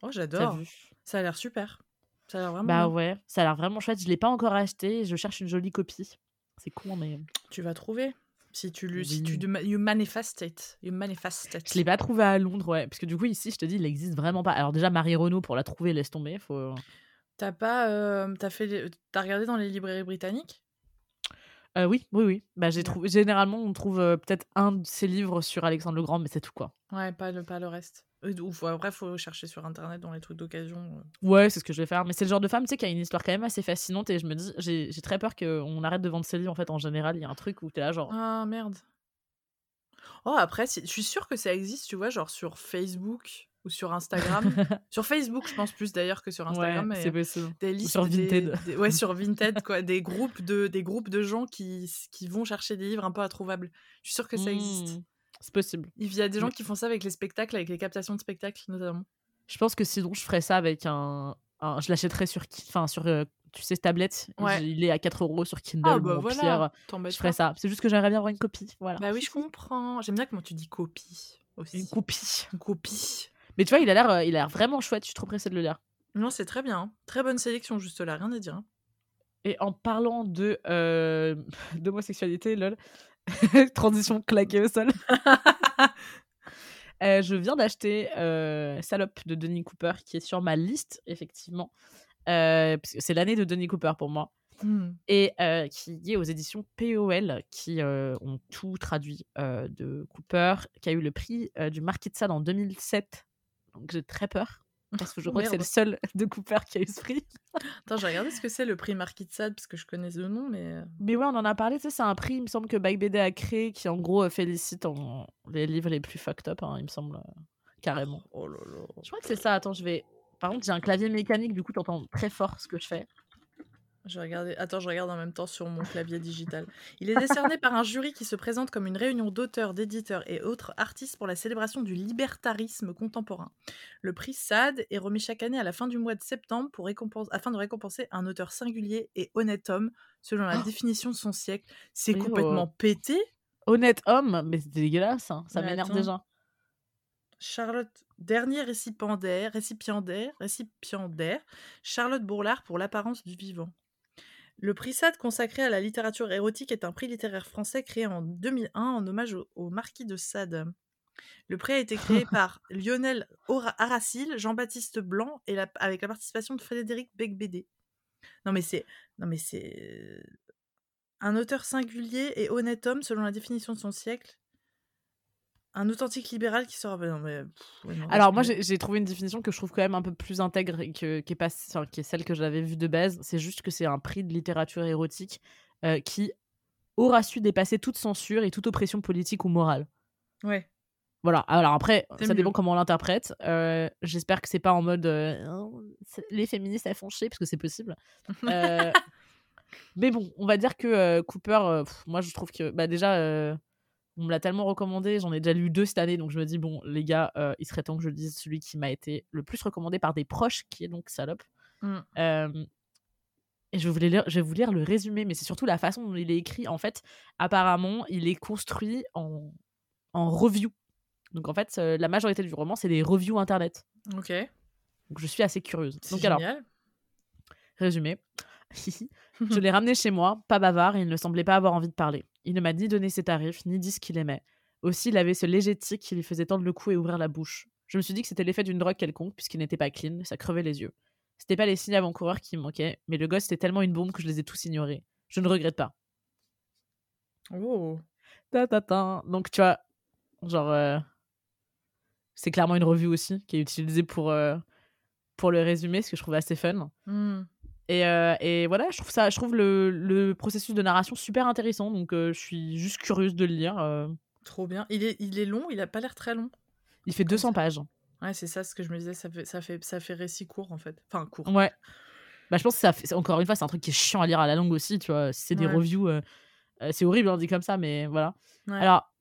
Oh, j'adore. Ça a l'air super. Ça a l'air vraiment Bah bien. ouais, ça a l'air vraiment chouette. Je l'ai pas encore acheté. Je cherche une jolie copie. C'est con, mais Tu vas trouver. Si tu, lui, si tu Oui. you manifest it. You manifest it. je l'ai pas trouvé à Londres, ouais. Parce que du coup, ici, je te dis, il existe vraiment pas. Alors déjà, Marie Renaud, pour la trouver, laisse tomber. Faut... T'as pas. T'as fait. T'as regardé dans les librairies britanniques? Euh, oui, oui, oui. Bah, j'ai trouvé. Généralement, on trouve euh, peut-être un de ses livres sur Alexandre le Grand, mais c'est tout quoi. Ouais, pas le, pas le reste. Ou, faut- après, faut chercher sur internet dans les trucs d'occasion. euh. Ouais, c'est ce que je vais faire. Mais c'est le genre de femme, tu sais, qui a une histoire quand même assez fascinante. Et je me dis, j'ai très peur qu'on arrête de vendre ses livres. En fait, en général, il y a un truc où t'es là, genre. Ah merde. Oh, après, je suis sûre que ça existe, tu vois, genre sur Facebook ou sur Instagram. <laughs> sur Facebook, je pense plus d'ailleurs que sur Instagram. ouais, c'est euh, possible. des listes sur Vinted. des- ouais sur Vinted <laughs> quoi des groupes de des groupes de gens qui qui vont chercher des livres un peu introuvables je suis sûre que ça existe Hmm, C'est possible. il y a des gens qui font ça avec les spectacles avec les captations de spectacles notamment Je pense que sinon, je ferais ça avec un. un- je l'achèterais sur. Enfin, sur. euh, tu sais, ce tablette. Ouais. Il est à 4 euros sur Kindle. ah bah voilà pire, je ferais ça. C'est juste que j'aimerais bien avoir une copie. Voilà. bah oui je comprends j'aime bien comment tu dis copie aussi Une copie. Une copie Mais tu vois, il a l'air, euh, il a l'air vraiment chouette. Je suis trop pressée de le lire. non c'est très bien hein. très bonne sélection juste là rien à dire hein. Et en parlant de euh, <laughs> d'homosexualité, lol, <laughs> transition claquée au sol. <laughs> Euh, je viens d'acheter euh, Salope de Denis Cooper qui est sur ma liste, effectivement. Euh, parce que c'est l'année de Denis Cooper pour moi. Hmm. Et qui est aux éditions POL, qui ont tout traduit de Cooper, qui a eu le prix du Marquis de Sade en 2007. Donc j'ai très peur. Parce que je <laughs> crois que c'est le seul <laughs> de Cooper qui a eu ce prix. <laughs> attends j'ai regardé ce que c'est le prix Marquis de Sade parce que je connais le nom mais euh, Mais ouais, on en a parlé, tu sais, c'est un prix, il me semble que Bike BD a créé, qui en gros euh, félicite en... les livres les plus fucked up, hein, il me semble, euh, carrément. oh là là Je crois que c'est ça, attends, je vais... Par contre, j'ai un clavier mécanique, du coup, t'entends très fort ce que je fais. Je Attends, je regarde en même temps sur mon clavier digital. Il est décerné par un jury qui se présente comme une réunion d'auteurs, d'éditeurs et autres artistes pour la célébration du libertarisme contemporain. Le prix SAD est remis chaque année à la fin du mois de septembre pour récompense- afin de récompenser un auteur singulier et honnête homme selon la Oh. définition de son siècle. C'est Mais complètement oh. pété. Honnête homme, mais c'est dégueulasse, hein, ça m'énerve déjà. Charlotte, dernier récipiendaire, récipiendaire, récipiendaire, Charlotte Bourlard pour l'apparence du vivant. Le prix SAD consacré à la littérature érotique est un prix littéraire français créé en 2001 en hommage au, au marquis de Sade. Le prix a été créé <laughs> par Lionel Aracil, Jean-Baptiste Blanc et la- avec la participation de Frédéric Becbédé. Non mais c'est non mais c'est un auteur singulier et honnête homme selon la définition de son siècle. Un authentique libéral qui sera. Non, mais, pff, ouais, non, Alors moi, j'ai trouvé une définition que je trouve quand même un peu plus intègre et que, qui, est pas, enfin, qui est celle que j'avais vue de base. C'est juste que c'est un prix de littérature érotique euh, qui aura su dépasser toute censure et toute oppression politique ou morale. Ouais. Voilà. Alors après, ça mieux. dépend comment on l'interprète. Euh, J'espère que c'est pas en mode euh, Oh, les féministes elles font chier parce que c'est possible. <laughs> Mais bon, on va dire que Cooper, pff, moi je trouve que bah, déjà, on me l'a tellement recommandé, j'en ai déjà lu deux cette année, donc je me dis, bon, les gars, euh, il serait temps que je lise celui qui m'a été le plus recommandé par des proches, qui est donc Salope. Mm. Euh, et je voulais lire, je vais vous lire le résumé, mais c'est surtout la façon dont il est écrit. En fait, apparemment, il est construit en, en review. Donc en fait, euh, la majorité du roman, c'est des reviews internet. Ok. Donc je suis assez curieuse. C'est Donc alors, génial. résumé. <laughs> <laughs> je l'ai ramené chez moi, pas bavard, et il ne semblait pas avoir envie de parler. Il ne m'a ni donné ses tarifs, ni dit ce qu'il aimait. Aussi, il avait ce léger tic qui lui faisait tendre le cou et ouvrir la bouche. Je me suis dit que c'était l'effet d'une drogue quelconque, puisqu'il n'était pas clean, ça crevait les yeux. C'était pas les signes avant-coureurs qui me manquaient, mais le gosse était tellement une bombe que je les ai tous ignorés. Je ne regrette pas. Oh. Ta, ta, ta. Donc, tu vois, genre, euh, c'est clairement une revue aussi qui est utilisée pour, euh, pour le résumé, ce que je trouve assez fun. Mm. Et, euh, et voilà, je trouve, ça, je trouve le, le processus de narration super intéressant, donc euh, je suis juste curieuse de le lire. euh. Trop bien. Il est, il est long, il a pas l'air très long. Il fait Comme 200 ça. pages. Ouais, c'est ça ce que je me disais, ça fait, ça fait, ça fait récit court en fait. Enfin, court. Ouais. Bah, je pense que ça fait, encore une fois, c'est un truc qui est chiant à lire à la langue aussi, tu vois. C'est des Ouais. reviews, c'est horrible, on dit comme ça, mais voilà. Ouais. Alors,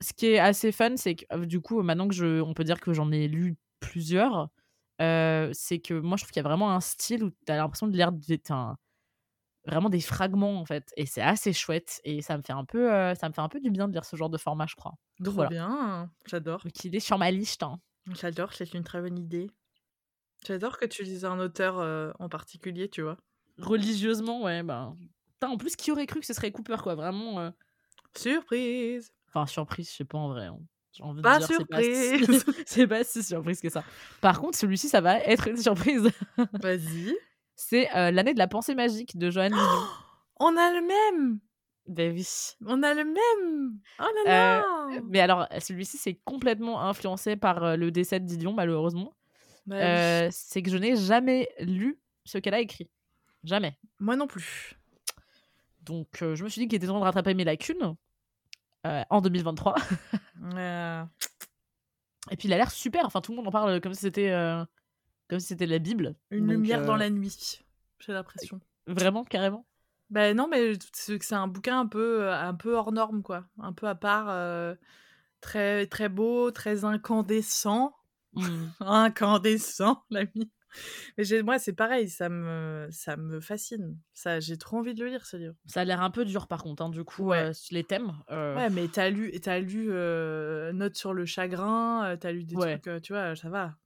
ce qui est assez fun, c'est que du coup, maintenant que je, on peut dire que j'en ai lu plusieurs, euh, c'est que moi, je trouve qu'il y a vraiment un style où tu as l'impression de lire des, un- vraiment des fragments, en fait. Et c'est assez chouette. Et ça me fait un peu, euh, ça me fait un peu du bien de lire ce genre de format, je crois. Trop voilà. bien. J'adore. Donc, il est sur ma liste. hein. J'adore, c'est une très bonne idée. J'adore que tu lises un auteur euh, en particulier, tu vois. Religieusement, ouais, ben. Putain, en plus, qui aurait cru que ce serait Cooper, quoi Vraiment. Surprise Enfin, surprise, je sais pas en vrai. hein. J'ai envie de Pas c'est surprise si- <laughs> C'est pas si surprise que ça. Par contre, celui-ci, ça va être une surprise. <laughs> Vas-y. C'est euh, l'année de la pensée magique de Joanne Didion. <gasps> On a le même Ben oui. On a le même Oh là là Mais alors, celui-ci, c'est complètement influencé par euh, le décès de Didion, malheureusement. Bah oui. Euh, c'est que je n'ai jamais lu ce qu'elle a écrit. Jamais. Moi non plus. Donc, euh, je me suis dit qu'il était temps de rattraper mes lacunes euh, en 2023. Euh, <laughs> Et puis, il a l'air super. Enfin, tout le monde en parle comme si c'était euh, comme si c'était la Bible. une Donc, lumière dans euh, la nuit, j'ai l'impression. Vraiment, carrément. Ben non, mais c'est un bouquin un peu, euh, un peu hors norme, quoi. Un peu à part, très, très beau, très incandescent. Mm. <laughs> Incandescent, l'ami. Mais j'ai- moi, c'est pareil, ça me, ça me fascine. Ça, j'ai trop envie de le lire, ce livre. Ça a l'air un peu dur, par contre, hein, du coup, Ouais. euh, les thèmes. euh, Ouais, mais t'as lu, t'as lu euh, Notes sur le chagrin, t'as lu des Ouais. trucs, tu vois, ça va.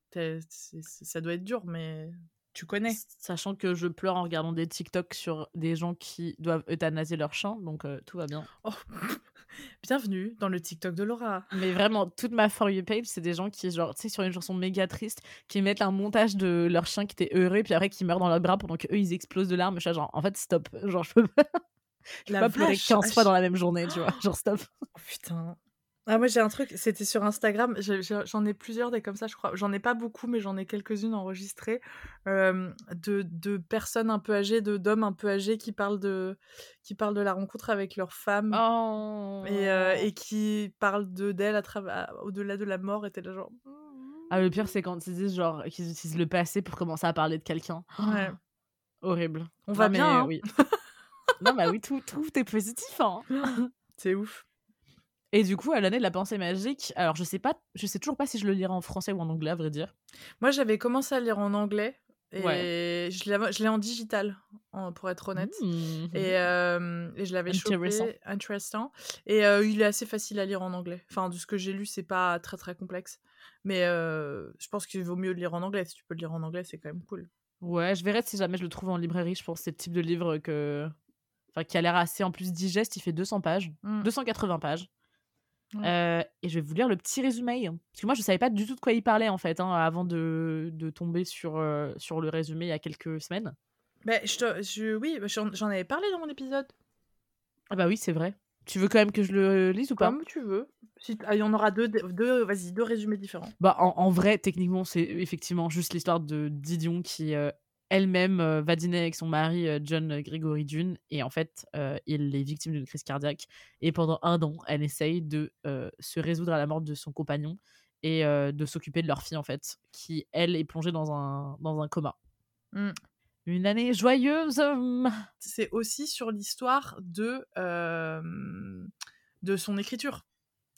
Ça doit être dur, mais tu connais. Sachant que je pleure en regardant des TikTok sur des gens qui doivent euthanasier leur chien, donc euh, tout va bien. Oh. <laughs> Bienvenue dans le TikTok de Laura. Mais vraiment, toute ma For You page, c'est des gens qui, genre, tu sais, sur une chanson méga triste, qui mettent un montage de leur chien qui était heureux, puis après qui meurt dans leurs bras pendant qu'eux, ils explosent de larmes. Je suis genre, en fait, stop. Genre, je peux pas, <laughs> je peux pas pleurer vache, 15 fois dans la même journée, tu vois. Genre, stop. Oh, putain. Ah, moi j'ai un truc, c'était sur Instagram, j'en ai plusieurs des comme ça, je crois. J'en ai pas beaucoup, mais j'en ai quelques-unes enregistrées euh, de, de personnes un peu âgées, de d'hommes un peu âgés qui parlent de, qui parlent de la rencontre avec leur femme Oh. et, euh, et qui parlent de d'elle au-delà de la mort. Et t'es là genre. Ah, le pire, c'est quand ils disent, genre, qu'ils utilisent le passé pour commencer à parler de quelqu'un. Ouais. <gasps> Horrible. On Non, va mais bien, hein. Oui. <laughs> non, bah oui, tout, tout est positif, hein. C'est ouf. Et du coup, à l'année de la pensée magique, alors je sais pas, je sais toujours pas si je le lirai en français ou en anglais, à vrai dire. Moi j'avais commencé à lire en anglais et Ouais. je l'ai en digital, pour être honnête. Mhm. Et, euh, et je l'avais chopé. Intéressant. Intéressant. Et euh, il est assez facile à lire en anglais. Enfin, de ce que j'ai lu, c'est pas très très complexe. Mais euh, je pense qu'il vaut mieux le lire en anglais. Si tu peux le lire en anglais, c'est quand même cool. Ouais, je verrai si jamais je le trouve en librairie. Je pense que c'est le type de livre que. Enfin, qui a l'air assez en plus digeste. Il fait 200 pages, Mm. 280 pages. Ouais. Euh, et je vais vous lire le petit résumé. Parce que moi, je savais pas du tout de quoi il parlait, en fait, hein, avant de, de tomber sur, euh, sur le résumé il y a quelques semaines. Ben, je te- je- oui, bah, j'en avais parlé dans mon épisode. Ah bah oui, c'est vrai. Tu veux quand même que je le lise ou pas? Comme tu veux. Si ah, il y en aura deux, deux vas-y, deux résumés différents. Bah, en, en vrai, techniquement, c'est effectivement juste l'histoire de Didion qui euh, elle-même euh, va dîner avec son mari euh, John Gregory Dune et en fait, euh, il est victime d'une crise cardiaque et pendant un an, elle essaye de euh, se résoudre à la mort de son compagnon et euh, de s'occuper de leur fille en fait, qui elle est plongée dans un dans un coma. Mm. Une année joyeuse. c'est aussi sur l'histoire de, euh, de son écriture,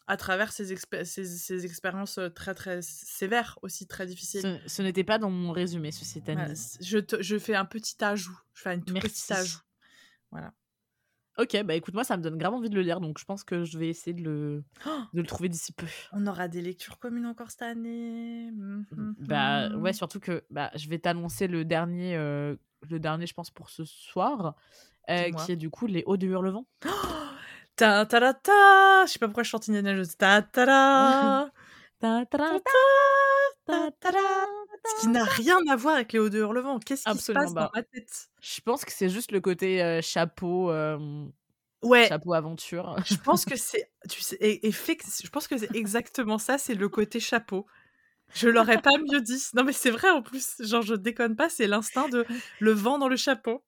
à travers expé- ses expériences très très sévères, aussi très difficiles. Ce, ce n'était pas dans mon résumé, ceci Voilà, je, te- je fais un petit ajout. Je fais un tout Merci. petit ajout. Voilà. Ok, bah écoute, moi ça me donne grave envie de le lire, donc je pense que je vais essayer de le, Oh <gasps> de le trouver d'ici peu. On aura des lectures communes encore cette année. Mhm. Bah ouais, surtout que bah, je vais t'annoncer le dernier, euh, le dernier, je pense, pour ce soir, euh, qui est du coup les Hauts de Hurlevent. <gasps> <gasps> Ta ta ta ta Je sais pas pourquoi je chante Indiana Jones. Ta ta ta Ta- ta- ta- ta ta Ce qui n'a rien à voir avec les hauts de Hurlevent. Qu'est-ce qui se passe pas. dans ma tête? Je pense que c'est juste le côté euh, chapeau, euh, Ouais, chapeau aventure. je pense que <laughs> c'est. Tu sais, et, et que- je pense que c'est exactement ça, c'est le côté chapeau. Je l'aurais pas mieux dit. Non, mais c'est vrai en plus. Genre, je déconne pas, c'est l'instinct de le vent dans le chapeau.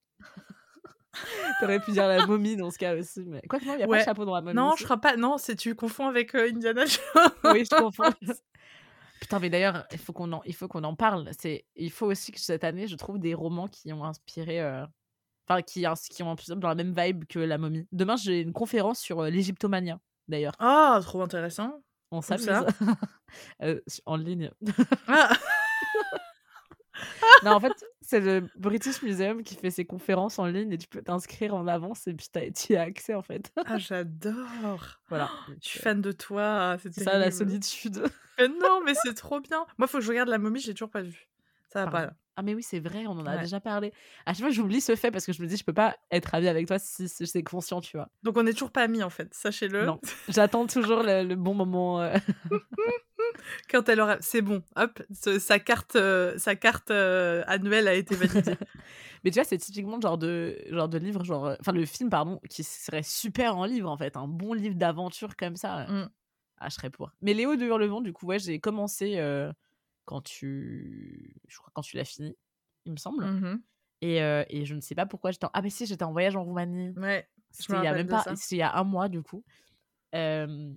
<laughs> T'aurais pu dire la momie dans ce cas aussi, mais quoi que non, il y a pas Ouais. de chapeau dans la momie. Non, aussi. je crois pas. Non, c'est tu confonds avec euh, Indiana Jones. oui, je confonds. <laughs> <laughs> Putain, mais d'ailleurs, il faut qu'on en, il faut qu'on en parle. C'est, il faut aussi que cette année, je trouve des romans qui ont inspiré, euh, enfin, qui, qui ont dans la même vibe que La Momie. Demain, j'ai une conférence sur euh, l'Égyptomania, d'ailleurs. Ah, trop intéressant. On ça s'amuse. Euh, en ligne. Ah, non, en fait, c'est le British Museum qui fait ses conférences en ligne et tu peux t'inscrire en avance et puis t'as- tu y as accès, en fait. ah, j'adore. voilà. Je suis fan de toi. C'est ça, la solitude. Mais non, mais c'est trop bien. Moi, faut que je regarde la momie, j'ai toujours pas vu. Ça va Pardon. pas. Ah mais oui, c'est vrai, on en a Ouais. déjà parlé. À chaque fois, j'oublie ce fait parce que je me dis, je peux pas être amie avec toi si, si c'est conscient, tu vois. Donc, on est toujours pas amis, en fait. Sachez-le. Non. <laughs> J'attends toujours le, le bon moment. euh. <laughs> Quand elle aura. C'est bon. Hop, ce- sa carte, euh, sa carte euh, annuelle a été validée. <laughs> Mais tu vois, c'est typiquement le genre de, genre de livre, genre, enfin le film, pardon, qui serait super en livre en fait, un bon livre d'aventure comme ça. euh. Mm. Ah, je serais pour. Mais Léo de Hurlevent, du coup, ouais, j'ai commencé quand tu, je crois quand tu l'as fini, il me semble. Mhm. Et, euh, et je ne sais pas pourquoi j'étais. en- Ah mais si, j'étais en voyage en Roumanie. Ouais. C'était il y a même pas, il y a un mois du coup. Euh,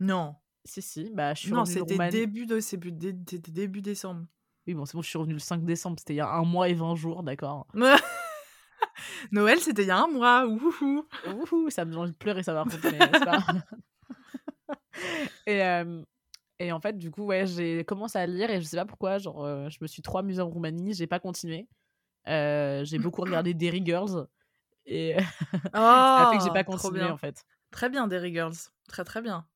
Non. si si, bah je suis Non, c'était Roumanie. début, de... dé- début décembre. Oui bon, c'est bon, je suis revenue le 5 décembre. C'était il y a un mois et 20 jours, d'accord. <laughs> Noël, c'était il y a un mois. Ouhou. Ouhou, ça me donne envie de pleurer, ça va mais pas <laughs> et, euh, et en fait, du coup, ouais, j'ai commencé à lire et je sais pas pourquoi, genre, euh, je me suis trop amusée en Roumanie, j'ai pas continué. Euh, j'ai beaucoup regardé Derry Girls et <laughs> ça a fait que j'ai pas Oh, trop continué en fait. Très bien, Derry Girls. Très, très bien.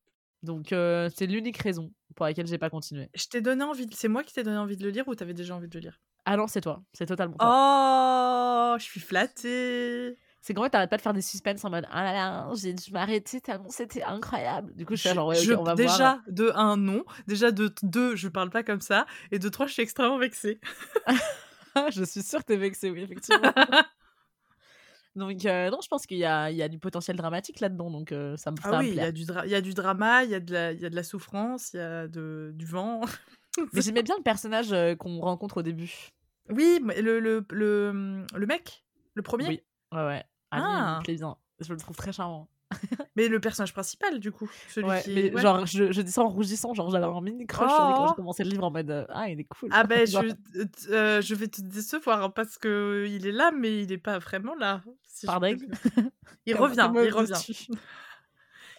Donc, euh, c'est l'unique raison pour laquelle j'ai pas continué. Je t'ai donné envie. de- C'est moi qui t'ai donné envie de le lire ou t'avais déjà envie de le lire? Ah non, c'est toi, c'est totalement toi. Oh, je suis flattée. C'est qu'en fait, t'arrêtes pas de faire des suspens en mode Ah là là, j'ai dû m'arrêter tellement c'était incroyable. Du coup, je suis genre, ouais, ok, Je- on va déjà, voir. de un, non. Déjà, de deux, je parle pas comme ça. Et de trois, je suis extrêmement vexée. <laughs> je suis sûre que t'es vexée, oui, effectivement. <laughs> Donc, euh, non, je pense qu'il y a, il y a du potentiel dramatique là-dedans, donc euh, ça me Ah oui, il y, a du il y a du drama, il y, a de la- il y a de la souffrance, il y a de, du vent. <laughs> Mais j'aimais bien le personnage euh, qu'on rencontre au début. Oui, le, le, le, le mec, le premier? Oui, ouais, ouais. Ah, Ah. bien. Je le trouve très charmant. <laughs> Mais le personnage principal, du coup. Celui Ouais, qui... mais ouais. genre, je, je dis ça en rougissant, genre j'avais un mini crush lui quand Oh. j'ai commencé le livre en mode euh, Ah, il est cool. Ah ben, <laughs> je, euh, je vais te décevoir hein, parce que il est là, mais il est pas vraiment là. si Pardon. <laughs> Il revient, il revient.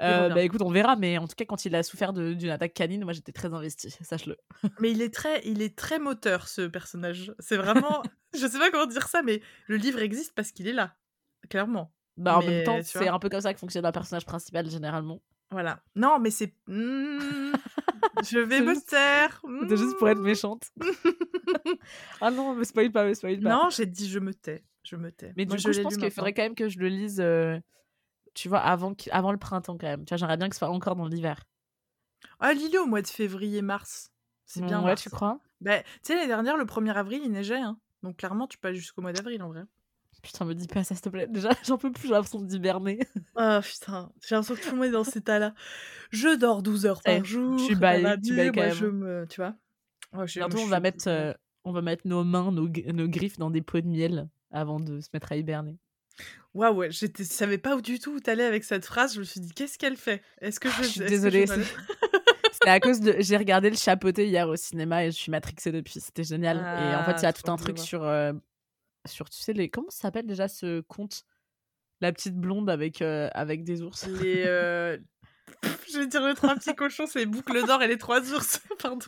Euh, bah écoute, on verra, mais en tout cas, quand il a souffert d'une attaque canine, moi j'étais très investie, sache-le. Mais il est très, il est très moteur ce personnage. C'est vraiment, je sais pas comment dire ça, mais le livre existe parce qu'il est là, clairement. Bah en Mais, même temps, c'est vois. un peu comme ça que fonctionne un personnage principal généralement. Voilà. Non, mais c'est, Hmm, <laughs> je vais C'est me juste- taire. C'était juste pour être Hmm. méchante. <laughs> ah non, me spoil pas, me spoil pas. Non, j'ai dit je me tais, je me tais. mais Moi, du coup, je pense qu'il faudrait quand même que je le lise, euh, tu vois, avant, avant le printemps quand même. Tu vois, j'aimerais bien que ce soit encore dans l'hiver. Ah, lis-le au mois de février-mars. C'est bien. Ouais, mars. tu crois? Bah, tu sais, l'année dernière, le 1er avril, il neigeait. Hein. Donc clairement, tu peux aller jusqu'au mois d'avril en vrai. Putain, me dis pas ça, s'il te plaît. Déjà, <laughs> j'en peux plus, j'ai l'impression d'hiberner. <laughs> Ah putain, j'ai l'impression que tout le monde est dans cet état-là. Je dors 12 heures Eh, par jour. tu bailles, tu bailles quand moi, même. je me... Tu vois je- Bientôt, on va mettre, euh, on va mettre nos mains, nos, nos griffes dans des pots de miel avant de se mettre à hiberner. Waouh, ouais, je savais pas du tout où t'allais avec cette phrase. Je me suis dit, qu'est-ce qu'elle fait? Est-ce que je. Ah, je suis désolée, <laughs> C'était à cause de. J'ai regardé le chapeauté hier au cinéma et je suis matrixée depuis. C'était génial. et en fait, il y Ah, a tout un truc sur. euh, sur, tu sais, les. Comment ça s'appelle déjà ce conte? La petite blonde avec, euh, avec des ours. Les. euh, Je vais dire les trois petits <laughs> cochons, c'est Boucle d'or et les trois ours. <laughs> Pardon.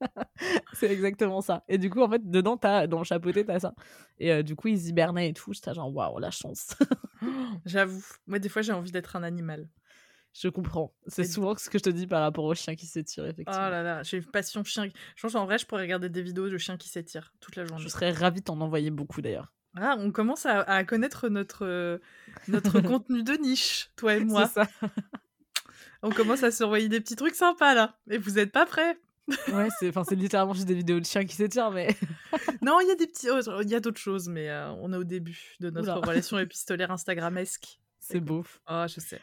<laughs> C'est exactement ça. Et du coup, en fait, dedans, t'as, dans le chapeauté, t'as ça. Et euh, du coup, ils hibernaient et tout. J'étais genre, waouh, la chance. <gasps> J'avoue. Moi, des fois, j'ai envie d'être un animal. Je comprends. C'est souvent ce que je te dis par rapport au chien qui s'étire, Oh effectivement. là là, j'ai une passion chien. Je pense en vrai, je pourrais regarder des vidéos de chiens qui s'étirent toute la journée. Je serais ravie de t'en envoyer beaucoup d'ailleurs. Ah, on commence à, à connaître notre, euh, notre <laughs> contenu de niche, toi et moi. C'est ça. <laughs> On commence à surveiller des petits trucs sympas là. Et vous êtes pas prêts Ouais, c'est, enfin, c'est littéralement juste des vidéos de chiens qui s'étirent, mais. <laughs> Non, il y a des petits. oh, Il y a d'autres choses, mais euh, on est au début de notre Oula. relation épistolaire Instagramesque. C'est beau. Oh, je sais.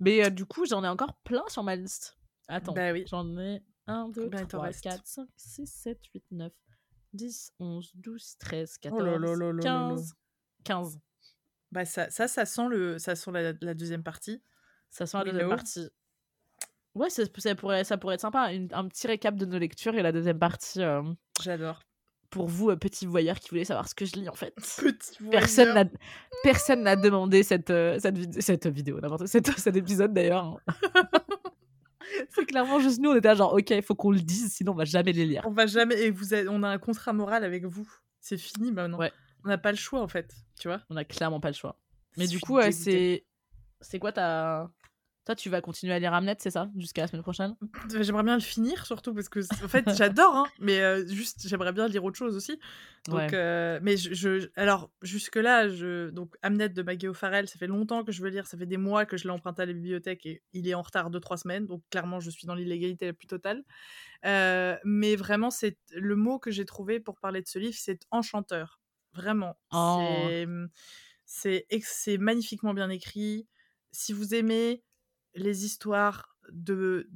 Mais euh, du coup, j'en ai encore plein sur ma liste. Attends. Bah oui. J'en ai 1, 2, Combien il t'en 3, reste? 4, 5, 6, 7, 8, 9, 10, 11, 12, 13, Oh là 14, là là là là 15. 15. Bah ça, ça, ça sent, le, ça sent la, la deuxième partie. Ça sent la deuxième partie. Ouais, ça, ça pourrait, ça pourrait être sympa. Une- un petit récap de nos lectures et la deuxième partie euh, J'adore. Pour vous, euh, petits voyeurs qui voulaient savoir ce que je lis en fait. Petit Personne voyeur. n'a personne n'a demandé cette, euh, cette, vid- cette vidéo, n'importe cette- <laughs> cet épisode d'ailleurs. <laughs> C'est clairement juste nous, on était là genre, ok, il faut qu'on le dise, sinon on va jamais les lire. On va jamais. Et vous on a un contrat moral avec vous. C'est fini maintenant. Ouais. On n'a pas le choix en fait. Tu vois On a clairement pas le choix. Mais du coup, c'est. C'est quoi ta. Toi, tu vas continuer à lire Hamlet, c'est ça Jusqu'à la semaine prochaine? <laughs> J'aimerais bien le finir surtout parce que en fait j'adore hein, mais euh, juste j'aimerais bien lire autre chose aussi. Donc Ouais. euh, mais je, je- alors jusque là je donc Hamnet de Maggie O'Farrell ça fait longtemps que je veux lire ça fait des mois que je l'ai emprunté à la bibliothèque et il est en retard de trois semaines donc clairement je suis dans l'illégalité la plus totale. Euh, mais vraiment c'est le mot que j'ai trouvé pour parler de ce livre c'est enchanteur vraiment Oh. c'est magnifiquement bien écrit si vous aimez les histoires de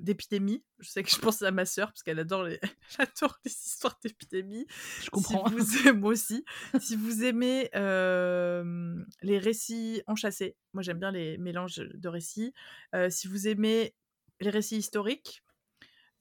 d'épidémie. Je sais que je pense à ma sœur parce qu'elle adore les <laughs> j'adore les histoires d'épidémie. Je comprends. Si vous aimez, moi aussi. si vous aimez euh, les récits enchâssés, moi j'aime bien les mélanges de récits. Euh, si vous aimez les récits historiques.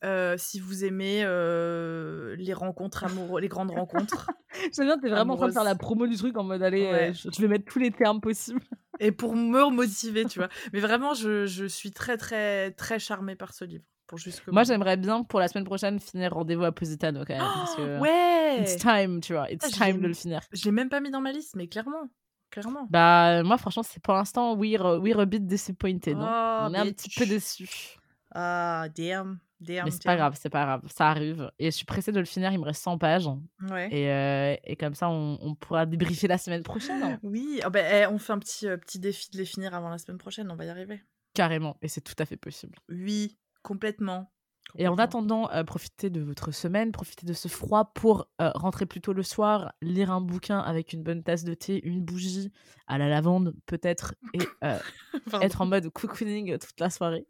euh, si vous aimez euh, les rencontres amoureuses, les grandes <laughs> rencontres, J'aime bien, t'es vraiment en train de faire la promo du truc en mode allez, euh, Ouais. je vais mettre tous les termes possibles. Et pour me motiver, tu vois. Mais vraiment, je, je suis très, très, très charmée par ce livre. Pour jusque Moi, j'aimerais bien pour la semaine prochaine finir Rendez-vous à Positano quand même. parce que <gasps> Ouais It's time, tu vois. It's Ah, time de le finir. Je l'ai même pas mis dans ma liste, mais clairement. Clairement. Bah, moi, franchement, c'est pour l'instant, we're, we're a bit disappointed. hein. Oh, On est un petit peu déçus. Ah, damn. Damn. Mais c'est pas grave, c'est pas grave. Ça arrive. Et je suis pressée de le finir. Il me reste 100 pages. Ouais. Et, euh, et comme ça, on, on pourra débriefer la semaine prochaine. hein. Oui, ah bah, eh, on fait un petit, euh, petit défi de les finir avant la semaine prochaine, on va y arriver. Carrément. Et c'est tout à fait possible. Oui, complètement. Et en attendant, euh, profitez de votre semaine, profitez de ce froid pour euh, rentrer plus tôt le soir, lire un bouquin avec une bonne tasse de thé, une bougie à la lavande peut-être, et euh, <laughs> être en mode cocooning toute la soirée.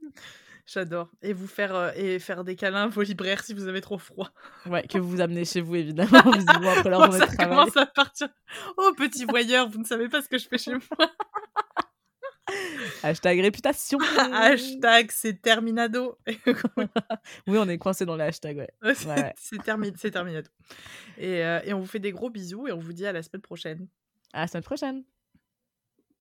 J'adore. Et vous faire, euh, et faire des câlins à vos libraires si vous avez trop froid. Ouais, que vous vous amenez chez vous évidemment, visiblement après <laughs> leur Oh, journée ça travail. commence à partir. Oh, petit voyeur, vous ne savez pas ce que je fais chez moi. Hashtag réputation. Hashtag c'est terminado. <laughs> Oui, on est coincé dans les hashtags, ouais. c'est Ouais. termi- c'est terminado. Et, euh, et on vous fait des gros bisous et on vous dit à la semaine prochaine. À la semaine prochaine.